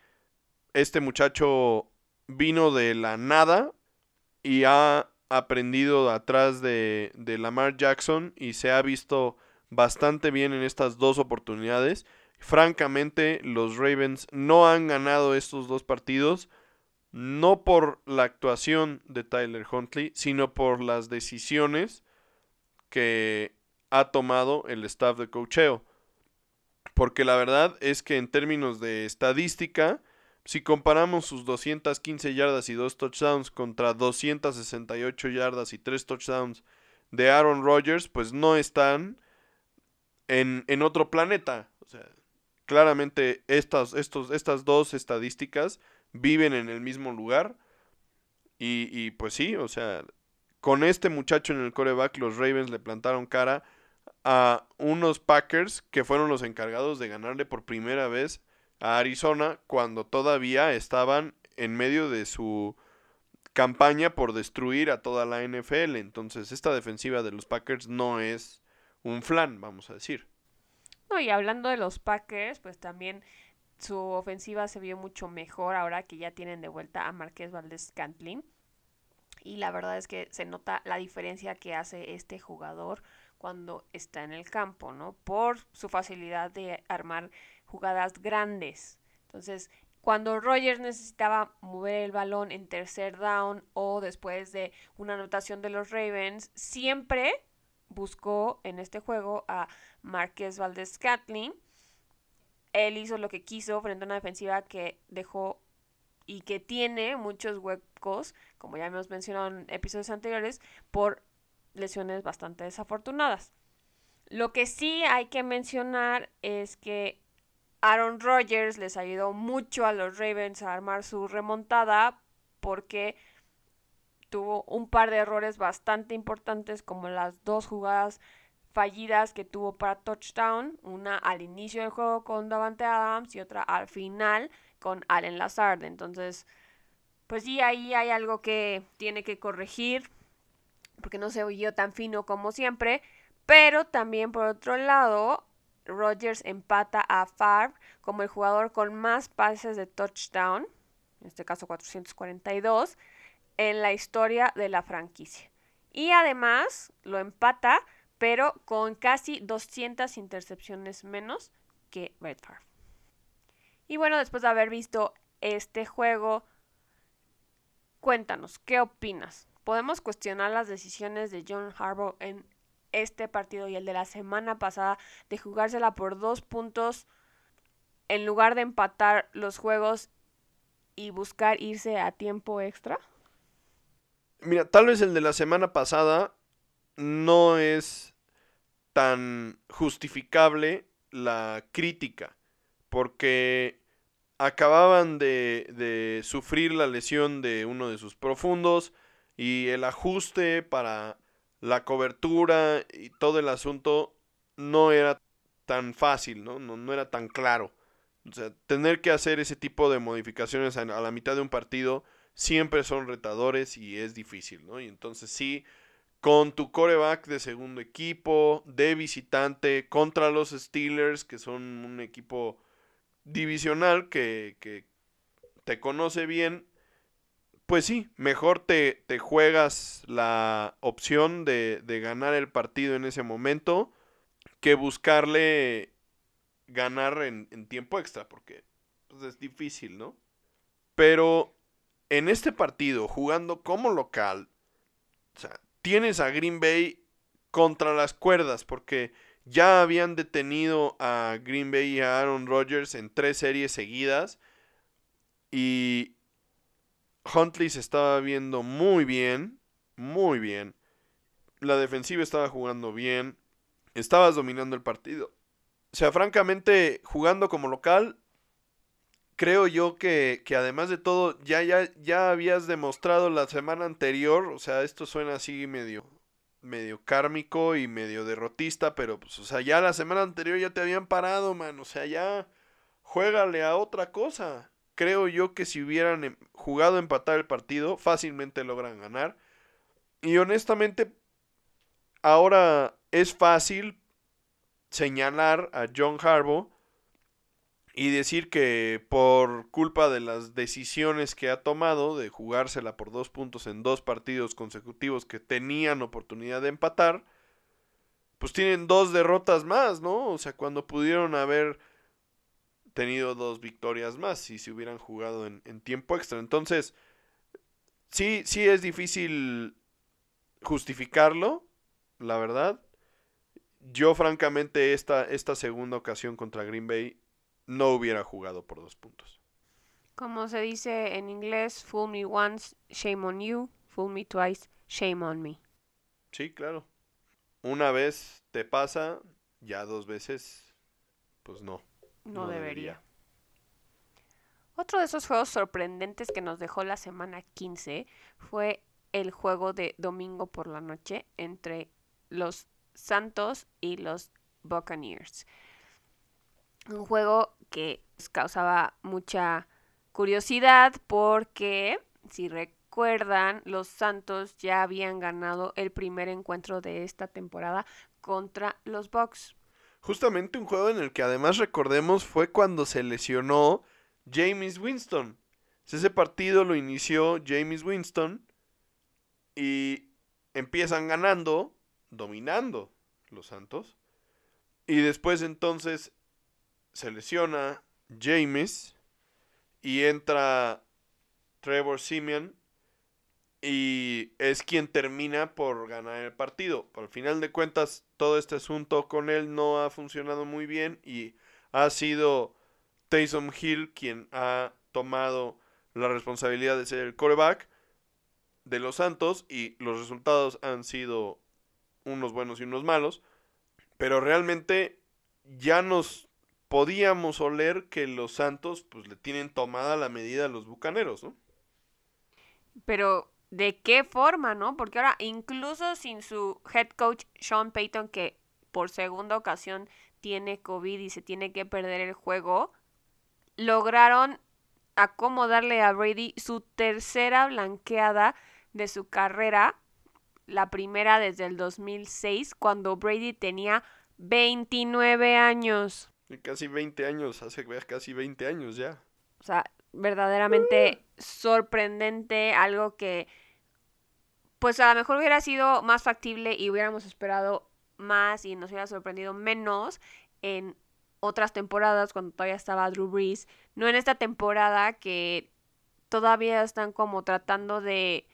[SPEAKER 2] este muchacho vino de la nada y ha aprendido atrás de, de, Lamar Jackson y se ha visto bastante bien en estas dos oportunidades. Francamente, los Ravens no han ganado estos dos partidos, no por la actuación de Tyler Huntley, sino por las decisiones que ha tomado el staff de cocheo. Porque la verdad es que en términos de estadística, si comparamos sus 215 yardas y 2 touchdowns contra 268 yardas y 3 touchdowns de Aaron Rodgers, pues no están en, en otro planeta. O sea, claramente estas, estos, estas dos estadísticas viven en el mismo lugar. Y, y pues sí, o sea, con este muchacho en el coreback, los Ravens le plantaron cara a unos Packers que fueron los encargados de ganarle por primera vez a Arizona cuando todavía estaban en medio de su campaña por destruir a toda la NFL. Entonces, esta defensiva de los Packers no es un flan, vamos a decir.
[SPEAKER 1] No, y hablando de los Packers, pues también su ofensiva se vio mucho mejor ahora que ya tienen de vuelta a Marqués Valdés Cantlin. Y la verdad es que se nota la diferencia que hace este jugador cuando está en el campo, ¿no? Por su facilidad de armar jugadas grandes. Entonces, cuando Rogers necesitaba mover el balón en tercer down o después de una anotación de los Ravens, siempre buscó en este juego a Marquez Valdez Catlin. Él hizo lo que quiso frente a una defensiva que dejó y que tiene muchos huecos, como ya hemos mencionado en episodios anteriores, por lesiones bastante desafortunadas. Lo que sí hay que mencionar es que Aaron Rodgers les ayudó mucho a los Ravens a armar su remontada porque tuvo un par de errores bastante importantes como las dos jugadas fallidas que tuvo para touchdown, una al inicio del juego con Davante Adams y otra al final con Allen Lazard. Entonces, pues sí, ahí hay algo que tiene que corregir porque no se oyó tan fino como siempre, pero también por otro lado Rodgers empata a Favre como el jugador con más pases de touchdown, en este caso 442, en la historia de la franquicia. Y además lo empata, pero con casi 200 intercepciones menos que Red Favre. Y bueno, después de haber visto este juego, cuéntanos, ¿qué opinas? ¿Podemos cuestionar las decisiones de John Harbaugh en este partido y el de la semana pasada de jugársela por dos puntos en lugar de empatar los juegos y buscar irse a tiempo extra?
[SPEAKER 2] Mira, tal vez el de la semana pasada no es tan justificable la crítica, porque acababan de, de, sufrir la lesión de uno de sus profundos y el ajuste para la cobertura y todo el asunto no era tan fácil, ¿no? No, no era tan claro. O sea, tener que hacer ese tipo de modificaciones a, la mitad de un partido siempre son retadores y es difícil, ¿no? Y entonces sí, con tu coreback de segundo equipo, de visitante, contra los Steelers, que son un equipo divisional que, que te conoce bien, pues sí, mejor te, te juegas la opción de, de, ganar el partido en ese momento que buscarle ganar en, en tiempo extra, porque pues, es difícil, ¿no? Pero en este partido, jugando como local, o sea, tienes a Green Bay contra las cuerdas, porque ya habían detenido a Green Bay y a Aaron Rodgers en tres series seguidas. Y Huntley se estaba viendo muy bien, muy bien. La defensiva estaba jugando bien. Estabas dominando el partido. O sea, francamente, jugando como local, creo yo que, que además de todo, ya, ya, ya habías demostrado la semana anterior, o sea, esto suena así medio, medio kármico y medio derrotista, pero pues, o sea, ya la semana anterior ya te habían parado, man, o sea, ya juégale a otra cosa. Creo yo que si hubieran em, jugado a empatar el partido, fácilmente logran ganar. Y honestamente, ahora es fácil señalar a John Harbaugh y decir que por culpa de las decisiones que ha tomado de jugársela por dos puntos en dos partidos consecutivos que tenían oportunidad de empatar, pues tienen dos derrotas más, ¿no? O sea, cuando pudieron haber tenido dos victorias más si se hubieran jugado en, en tiempo extra. Entonces, sí, sí es difícil justificarlo, la verdad. Yo francamente esta, esta segunda ocasión contra Green Bay no hubiera jugado por dos puntos.
[SPEAKER 1] Como se dice en inglés, fool me once, shame on you, fool me twice, shame on me.
[SPEAKER 2] Sí, claro. Una vez te pasa, ya dos veces, pues no.
[SPEAKER 1] No, debería. Otro de esos juegos sorprendentes que nos dejó la semana 15 fue el juego de domingo por la noche entre los Santos y los Buccaneers un juego que causaba mucha curiosidad porque, si recuerdan, los Santos ya habían ganado el primer encuentro de esta temporada contra los Bucks.
[SPEAKER 2] Justamente un juego en el que además recordemos fue cuando se lesionó James Winston. Ese partido lo inició James Winston y empiezan ganando, dominando los Santos. Y después entonces se lesiona James y entra Trevor Simeon y es quien termina por ganar el partido. Al final de cuentas, todo este asunto con él no ha funcionado muy bien y ha sido Taysom Hill quien ha tomado la responsabilidad de ser el coreback de los Santos y los resultados han sido unos buenos y unos malos, pero realmente ya nos podíamos oler que los Santos pues le tienen tomada la medida a los Bucaneros, ¿no?
[SPEAKER 1] Pero ¿de qué forma, no? Porque ahora incluso sin su head coach Sean Payton que por segunda ocasión tiene COVID y se tiene que perder el juego, lograron acomodarle a Brady su tercera blanqueada de su carrera, la primera desde el 2006, cuando Brady tenía 29 años.
[SPEAKER 2] Casi 20 años, hace casi 20 años ya.
[SPEAKER 1] O sea, verdaderamente sorprendente, algo que pues a lo mejor hubiera sido más factible y hubiéramos esperado más y nos hubiera sorprendido menos en otras temporadas cuando todavía estaba Drew Brees, no en esta temporada que todavía están como tratando de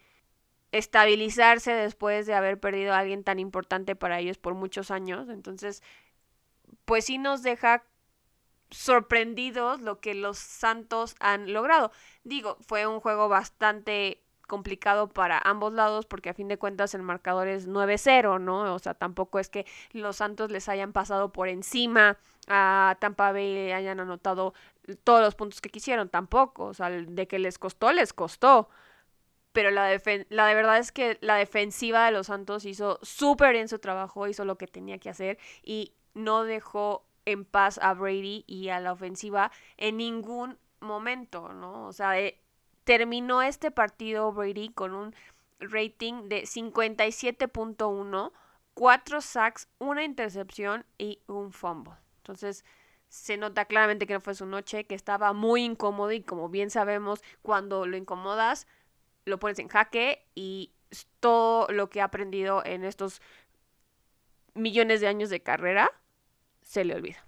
[SPEAKER 1] estabilizarse después de haber perdido a alguien tan importante para ellos por muchos años. Entonces, pues sí nos deja sorprendidos lo que los Santos han logrado. Digo, fue un juego bastante complicado para ambos lados porque a fin de cuentas el marcador es 9-0, ¿no? O sea, tampoco es que los Santos les hayan pasado por encima a Tampa Bay hayan anotado todos los puntos que quisieron, tampoco. O sea, de que les costó, les costó. Pero la, la de verdad es que la defensiva de los Santos hizo súper bien su trabajo, hizo lo que tenía que hacer y no dejó en paz a Brady y a la ofensiva en ningún momento, ¿no? O sea, eh, terminó este partido Brady con un rating de 57.1, cuatro sacks, una intercepción y un fumble. Entonces, se nota claramente que no fue su noche, que estaba muy incómodo y como bien sabemos, cuando lo incomodas, lo pones en jaque y todo lo que ha aprendido en estos millones de años de carrera se le olvida.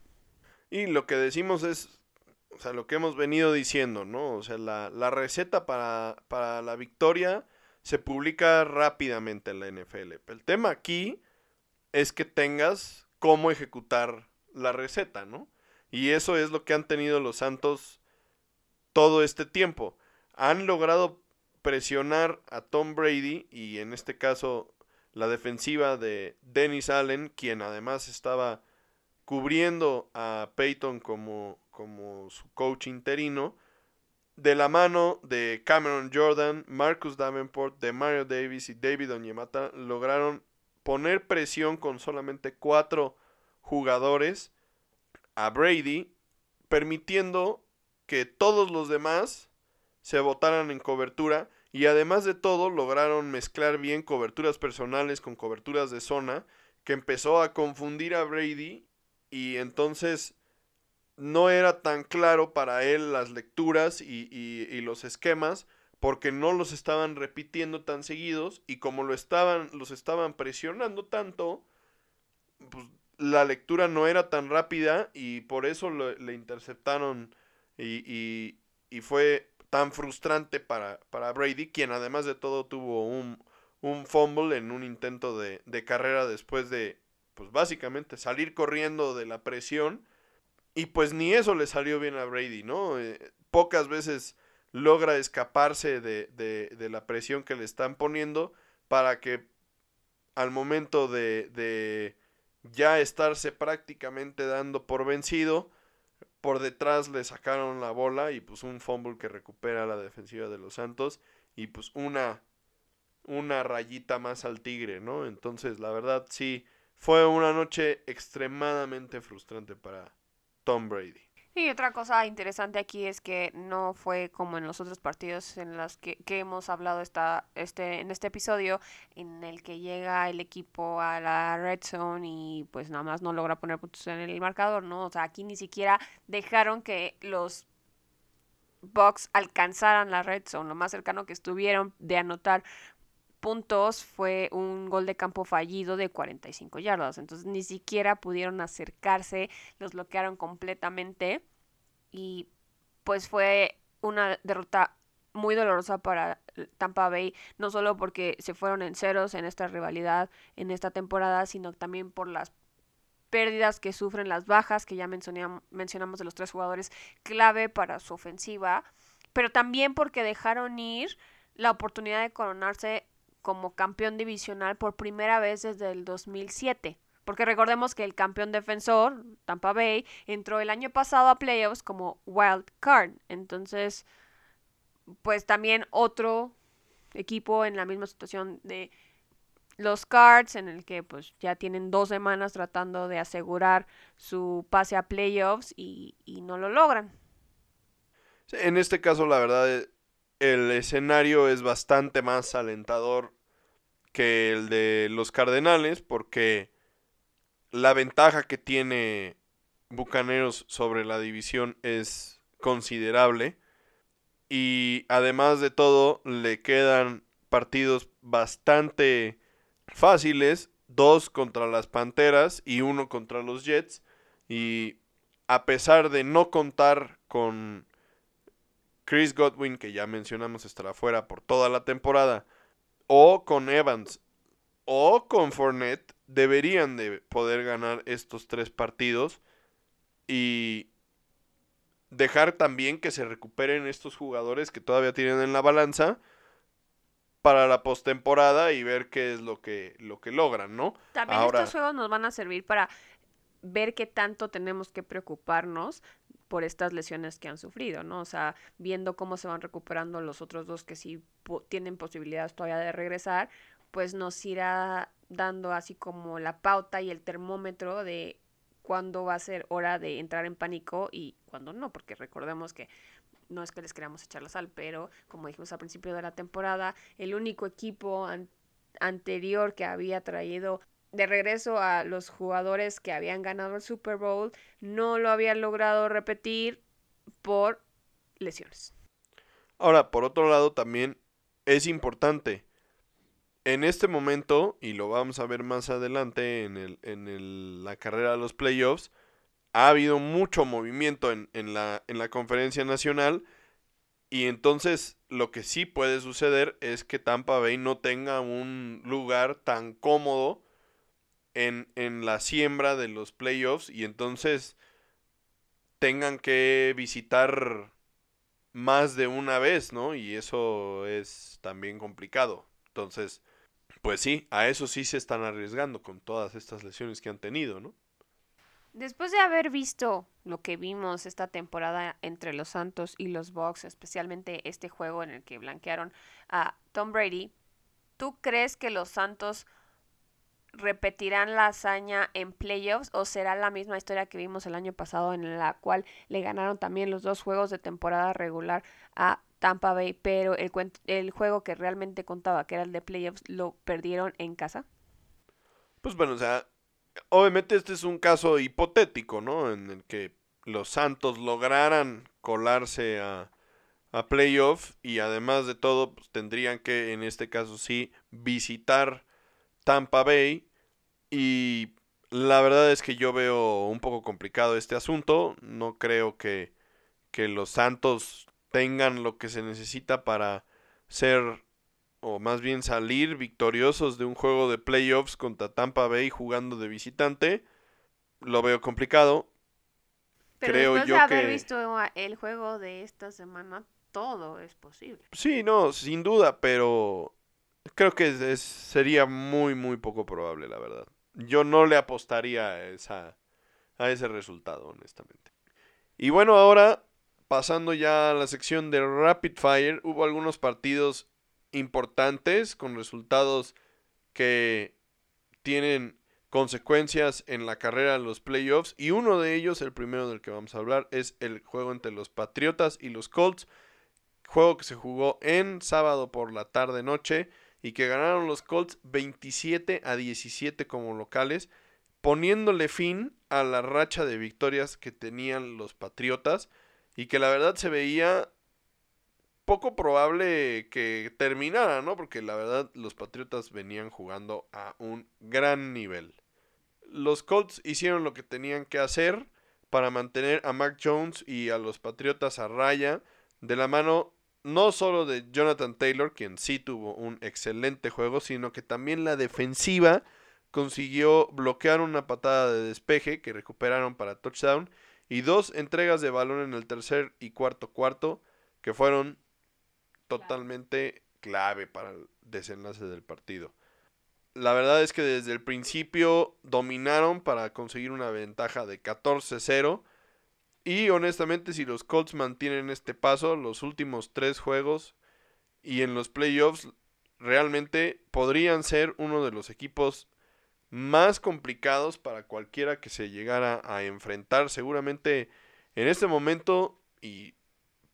[SPEAKER 2] Y lo que decimos es, o sea, lo que hemos venido diciendo, ¿no? O sea, la, la receta para, para la victoria se publica rápidamente en la NFL. El tema aquí es que tengas cómo ejecutar la receta, ¿no? Y eso es lo que han tenido los Santos todo este tiempo. Han logrado presionar a Tom Brady y en este caso la defensiva de Dennis Allen, quien además estaba cubriendo a Peyton como, como su coach interino, de la mano de Cameron Jordan, Marcus Davenport, de Mario Davis y David Onyemata, lograron poner presión con solamente cuatro jugadores a Brady, permitiendo que todos los demás se votaran en cobertura y además de todo lograron mezclar bien coberturas personales con coberturas de zona que empezó a confundir a Brady y entonces no era tan claro para él las lecturas y, los esquemas porque no los estaban repitiendo tan seguidos y como lo estaban, los estaban presionando tanto, pues la lectura no era tan rápida y por eso le interceptaron y, y, fue tan frustrante para, para, Brady, quien además de todo tuvo un, un fumble en un intento de, de carrera después de pues básicamente salir corriendo de la presión. Y pues ni eso le salió bien a Brady, ¿no? Eh, pocas veces logra escaparse de, de, la presión que le están poniendo para que al momento de, de ya estarse prácticamente dando por vencido, por detrás le sacaron la bola y pues un fumble que recupera la defensiva de los Santos y pues una una rayita más al tigre, ¿no? Entonces, la verdad sí fue una noche extremadamente frustrante para Tom Brady.
[SPEAKER 1] Y otra cosa interesante aquí es que no fue como en los otros partidos en los que, hemos hablado esta, este, en este episodio, en el que llega el equipo a la red zone y pues nada más no logra poner puntos en el marcador, ¿no? O sea, aquí ni siquiera dejaron que los Bucks alcanzaran la red zone, lo más cercano que estuvieron de anotar puntos fue un gol de campo fallido de 45 yardas. Entonces ni siquiera pudieron acercarse, los bloquearon completamente y pues fue una derrota muy dolorosa para Tampa Bay, no solo porque se fueron en ceros en esta rivalidad en esta temporada, sino también por las pérdidas que sufren las bajas que ya mencionamos de los tres jugadores clave para su ofensiva, pero también porque dejaron ir la oportunidad de coronarse como campeón divisional por primera vez desde el 2007. Porque recordemos que el campeón defensor, Tampa Bay, entró el año pasado a playoffs como wild card. Entonces, pues también otro equipo en la misma situación de los Cards, en el que pues ya tienen dos semanas tratando de asegurar su pase a playoffs y, y no lo logran.
[SPEAKER 2] En este caso, la verdad, el escenario es bastante más alentador que el de los Cardenales porque la ventaja que tiene Bucaneros sobre la división es considerable. Y además de todo, le quedan partidos bastante fáciles. Dos contra las Panteras y uno contra los Jets. Y a pesar de no contar con Chris Godwin, que ya mencionamos estará fuera por toda la temporada, o con Evans, o con Fournette, deberían de poder ganar estos tres partidos y dejar también que se recuperen estos jugadores que todavía tienen en la balanza para la postemporada y ver qué es lo que lo que logran, ¿no?
[SPEAKER 1] También estos juegos nos van a servir para ver qué tanto tenemos que preocuparnos por estas lesiones que han sufrido, ¿no? O sea, viendo cómo se van recuperando los otros dos que sí tienen posibilidades todavía de regresar, pues nos irá dando así como la pauta y el termómetro de cuándo va a ser hora de entrar en pánico y cuándo no, porque recordemos que no es que les queramos echar la sal, pero como dijimos al principio de la temporada, el único equipo anterior que había traído de regreso a los jugadores que habían ganado el Super Bowl no lo había logrado repetir por lesiones.
[SPEAKER 2] Ahora, por otro lado, también es importante en este momento, y lo vamos a ver más adelante en, el, en la carrera de los playoffs, ha habido mucho movimiento en, en, la, en la conferencia nacional. Y entonces lo que sí puede suceder es que Tampa Bay no tenga un lugar tan cómodo en, en la siembra de los playoffs y entonces tengan que visitar más de una vez, ¿no? Y eso es también complicado. Entonces, pues sí, a eso sí se están arriesgando con todas estas lesiones que han tenido, ¿no?
[SPEAKER 1] Después de haber visto lo que vimos esta temporada entre los Santos y los Bucks, especialmente este juego en el que blanquearon a Tom Brady, ¿tú crees que los Santos repetirán la hazaña en playoffs o será la misma historia que vimos el año pasado en la cual le ganaron también los dos juegos de temporada regular a Tampa Bay, pero el, el juego que realmente contaba, que era el de playoffs, lo perdieron en casa?
[SPEAKER 2] Pues bueno, o sea, obviamente este es un caso hipotético, ¿no? En el que los Santos lograran colarse a, a playoff y además de todo pues, tendrían que, en este caso sí, visitar Tampa Bay y la verdad es que yo veo un poco complicado este asunto, no creo que, que los Santos tengan lo que se necesita para ser o más bien salir victoriosos de un juego de playoffs contra Tampa Bay jugando de visitante. Lo veo complicado.
[SPEAKER 1] Pero Creo después yo de haber visto el juego de esta semana, todo es posible.
[SPEAKER 2] Sí, no, sin duda, pero creo que sería muy, muy poco probable, la verdad. Yo no le apostaría a, esa, a ese resultado, honestamente. Y bueno, ahora pasando ya a la sección de Rapid Fire, hubo algunos partidos importantes con resultados que tienen consecuencias en la carrera de los playoffs y uno de ellos, el primero del que vamos a hablar, es el juego entre los Patriotas y los Colts, juego que se jugó en sábado por la tarde noche y que ganaron los Colts 27 a 17 como locales, poniéndole fin a la racha de victorias que tenían los Patriotas y que la verdad se veía poco probable que terminara, ¿no? Porque la verdad los Patriotas venían jugando a un gran nivel. Los Colts hicieron lo que tenían que hacer para mantener a Mac Jones y a los Patriotas a raya de la mano no solo de Jonathan Taylor, quien sí tuvo un excelente juego, sino que también la defensiva consiguió bloquear una patada de despeje que recuperaron para touchdown y dos entregas de balón en el tercer y cuarto cuarto que fueron totalmente clave para el desenlace del partido. La verdad es que desde el principio dominaron para conseguir una ventaja de 14-0 y honestamente si los Colts mantienen este paso los últimos tres juegos y en los playoffs realmente podrían ser uno de los equipos más complicados para cualquiera que se llegara a enfrentar. Seguramente en este momento, y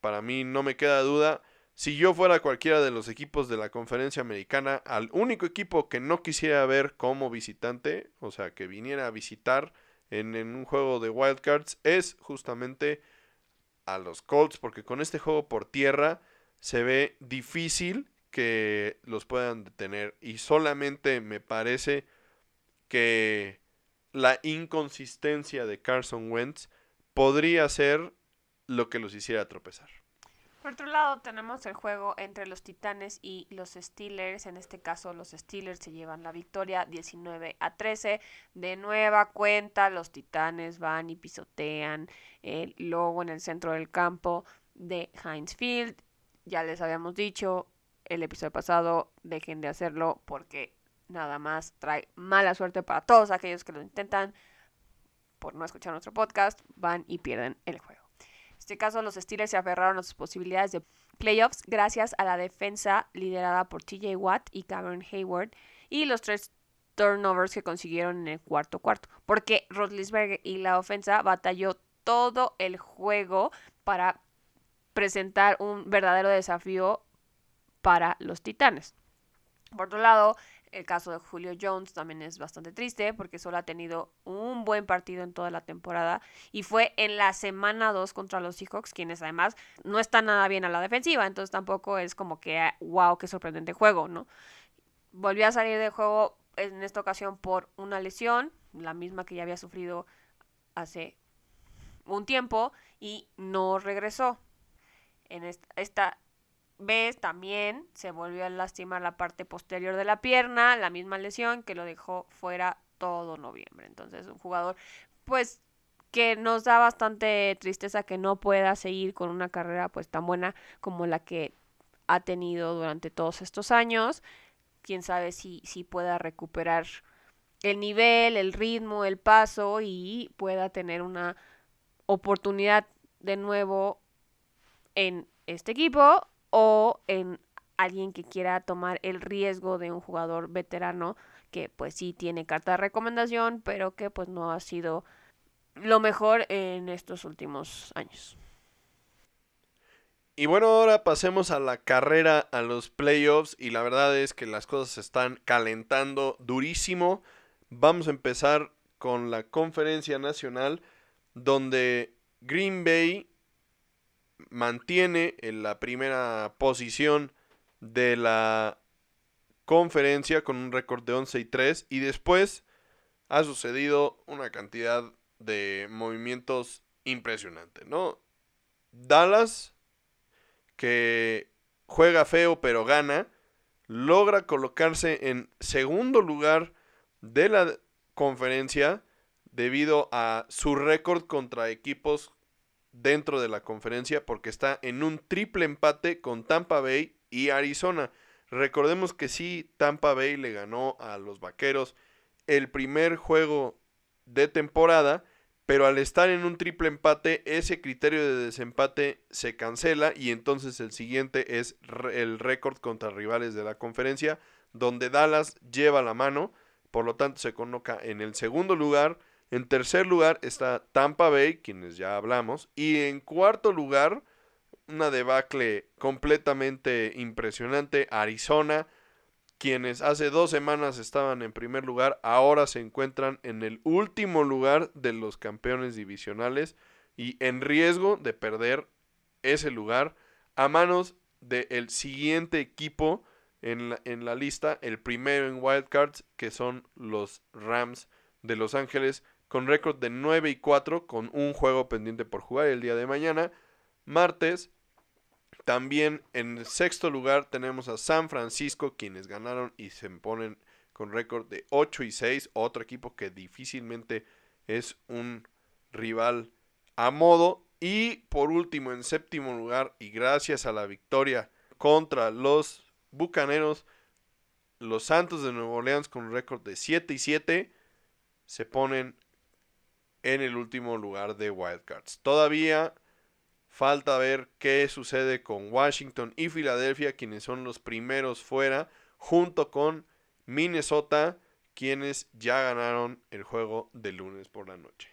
[SPEAKER 2] para mí no me queda duda, si yo fuera cualquiera de los equipos de la conferencia americana, al único equipo que no quisiera ver como visitante, o sea, que viniera a visitar en, en un juego de wildcards, es justamente a los Colts, porque con este juego por tierra se ve difícil que los puedan detener. Y solamente me parece que la inconsistencia de Carson Wentz podría ser lo que los hiciera tropezar.
[SPEAKER 1] Por otro lado, tenemos el juego entre los Titanes y los Steelers. En este caso, los Steelers se llevan la victoria 19 a 13. De nueva cuenta, los Titanes van y pisotean el logo en el centro del campo de Heinz Field. Ya les habíamos dicho el episodio pasado, dejen de hacerlo porque nada más trae mala suerte para todos aquellos que lo intentan por no escuchar nuestro podcast, van y pierden el juego este caso, los Steelers se aferraron a sus posibilidades de playoffs gracias a la defensa liderada por TJ Watt y Cameron Hayward y los tres turnovers que consiguieron en el cuarto cuarto. Porque Rotlisberger y la ofensa batalló todo el juego para presentar un verdadero desafío para los Titanes. Por otro lado, el caso de Julio Jones también es bastante triste porque solo ha tenido un buen partido en toda la temporada y fue en la semana 2 contra los Seahawks, quienes además no están nada bien a la defensiva, entonces tampoco es como que, wow, qué sorprendente juego, ¿no? Volvió a salir del juego en esta ocasión por una lesión, la misma que ya había sufrido hace un tiempo y no regresó. En esta, esta vez también se volvió a lastimar la parte posterior de la pierna, la misma lesión que lo dejó fuera todo noviembre. Entonces, un jugador, pues, que nos da bastante tristeza que no pueda seguir con una carrera pues tan buena como la que ha tenido durante todos estos años. Quién sabe si, si pueda recuperar el nivel, el ritmo, el paso y pueda tener una oportunidad de nuevo en este equipo o en alguien que quiera tomar el riesgo de un jugador veterano que pues sí tiene carta de recomendación, pero que pues no ha sido lo mejor en estos últimos años.
[SPEAKER 2] Y bueno, ahora pasemos a la carrera, a los playoffs, y la verdad es que las cosas se están calentando durísimo. Vamos a empezar con la conferencia nacional, donde Green Bay mantiene en la primera posición de la conferencia con un récord de 11 y 3 y después ha sucedido una cantidad de movimientos impresionantes, ¿no? Dallas, que juega feo pero gana, logra colocarse en segundo lugar de la conferencia debido a su récord contra equipos dentro de la conferencia porque está en un triple empate con Tampa Bay y Arizona. Recordemos que sí, Tampa Bay le ganó a los Vaqueros el primer juego de temporada, pero al estar en un triple empate, ese criterio de desempate se cancela y entonces el siguiente es el récord contra rivales de la conferencia, donde Dallas lleva la mano, por lo tanto se coloca en el segundo lugar en tercer lugar está Tampa Bay, quienes ya hablamos. Y en cuarto lugar, una debacle completamente impresionante, Arizona, quienes hace dos semanas estaban en primer lugar, ahora se encuentran en el último lugar de los campeones divisionales y en riesgo de perder ese lugar a manos del siguiente equipo en la, en la lista, el primero en wildcards, que son los Rams de Los Ángeles, con récord de 9 y 4, con un juego pendiente por jugar el día de mañana. Martes, también en sexto lugar tenemos a San Francisco, quienes ganaron y se ponen con récord de 8 y 6, otro equipo que difícilmente es un rival a modo. Y por último, en séptimo lugar, y gracias a la victoria contra los Bucaneros, los Santos de Nueva Orleans con récord de 7 y 7 se ponen en el último lugar de Wildcards. Todavía falta ver qué sucede con Washington y Filadelfia, quienes son los primeros fuera, junto con Minnesota, quienes ya ganaron el juego de lunes por la noche.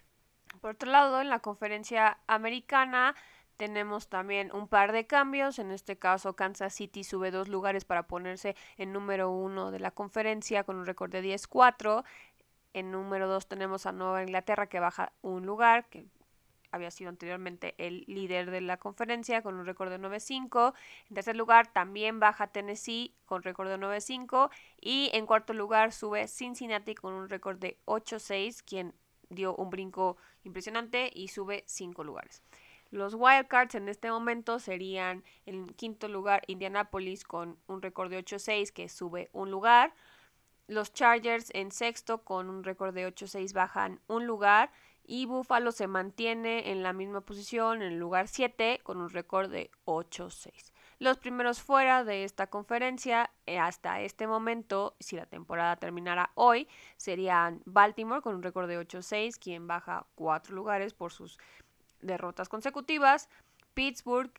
[SPEAKER 1] Por otro lado, en la conferencia americana tenemos también un par de cambios. En este caso, Kansas City sube dos lugares para ponerse en número uno de la conferencia con un récord de 10-4. En número 2 tenemos a Nueva Inglaterra que baja un lugar, que había sido anteriormente el líder de la conferencia con un récord de 9-5. En tercer lugar también baja Tennessee con récord de 9-5. Y en cuarto lugar sube Cincinnati con un récord de 8-6, quien dio un brinco impresionante y sube 5 lugares. Los wildcards en este momento serían en quinto lugar Indianapolis con un récord de 8-6 que sube un lugar. Los Chargers en sexto con un récord de 8-6 bajan un lugar. Y Buffalo se mantiene en la misma posición, en el lugar 7, con un récord de 8-6. Los primeros fuera de esta conferencia eh, hasta este momento, si la temporada terminara hoy, serían Baltimore con un récord de 8-6, quien baja 4 lugares por sus derrotas consecutivas. Pittsburgh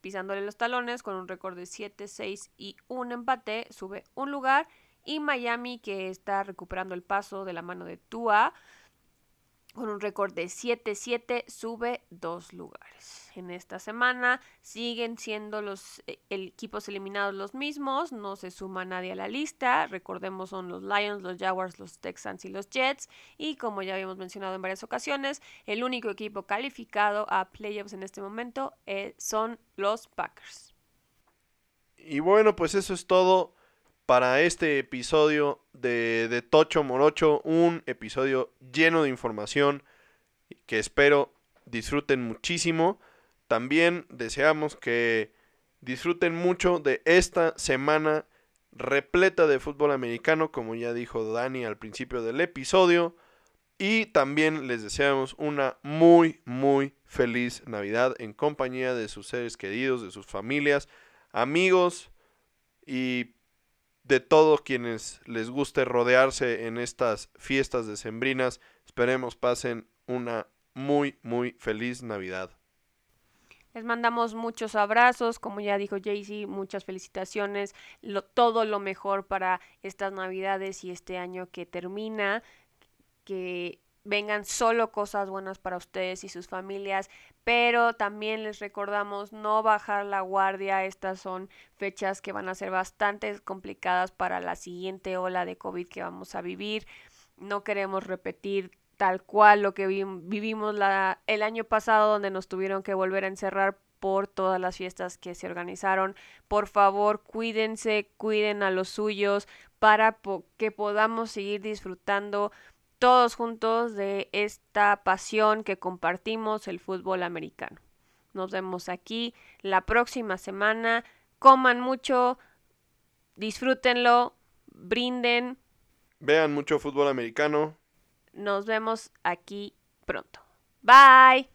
[SPEAKER 1] pisándole los talones con un récord de 7-6 y un empate, sube un lugar. Y Miami que está recuperando el paso de la mano de Tua con un récord de 7-7 sube dos lugares. En esta semana siguen siendo los eh, equipos eliminados los mismos, no se suma nadie a la lista, recordemos son los Lions, los Jaguars, los Texans y los Jets y como ya habíamos mencionado en varias ocasiones, el único equipo calificado a playoffs en este momento eh, son los Packers.
[SPEAKER 2] Y bueno, pues eso es todo para este episodio de, de, Tocho Morocho, un episodio lleno de información que espero disfruten muchísimo. También deseamos que disfruten mucho de esta semana repleta de fútbol americano, como ya dijo Dani al principio del episodio. Y también les deseamos una muy, muy feliz Navidad en compañía de sus seres queridos, de sus familias, amigos y de todos quienes les guste rodearse en estas fiestas decembrinas. Esperemos pasen una muy, muy feliz Navidad.
[SPEAKER 1] Les mandamos muchos abrazos, como ya dijo Jaycee, muchas felicitaciones, todo lo mejor para estas Navidades y este año que termina, que vengan solo cosas buenas para ustedes y sus familias, pero también les recordamos no bajar la guardia, estas son fechas que van a ser bastante complicadas para la siguiente ola de COVID que vamos a vivir, no queremos repetir tal cual lo que vivimos la, el año pasado donde nos tuvieron que volver a encerrar por todas las fiestas que se organizaron. Por favor, cuídense, cuiden a los suyos para que podamos seguir disfrutando todos juntos de esta pasión que compartimos, el fútbol americano. Nos vemos aquí la próxima semana. Coman mucho, disfrútenlo, brinden.
[SPEAKER 2] Vean mucho fútbol americano.
[SPEAKER 1] Nos vemos aquí pronto. Bye.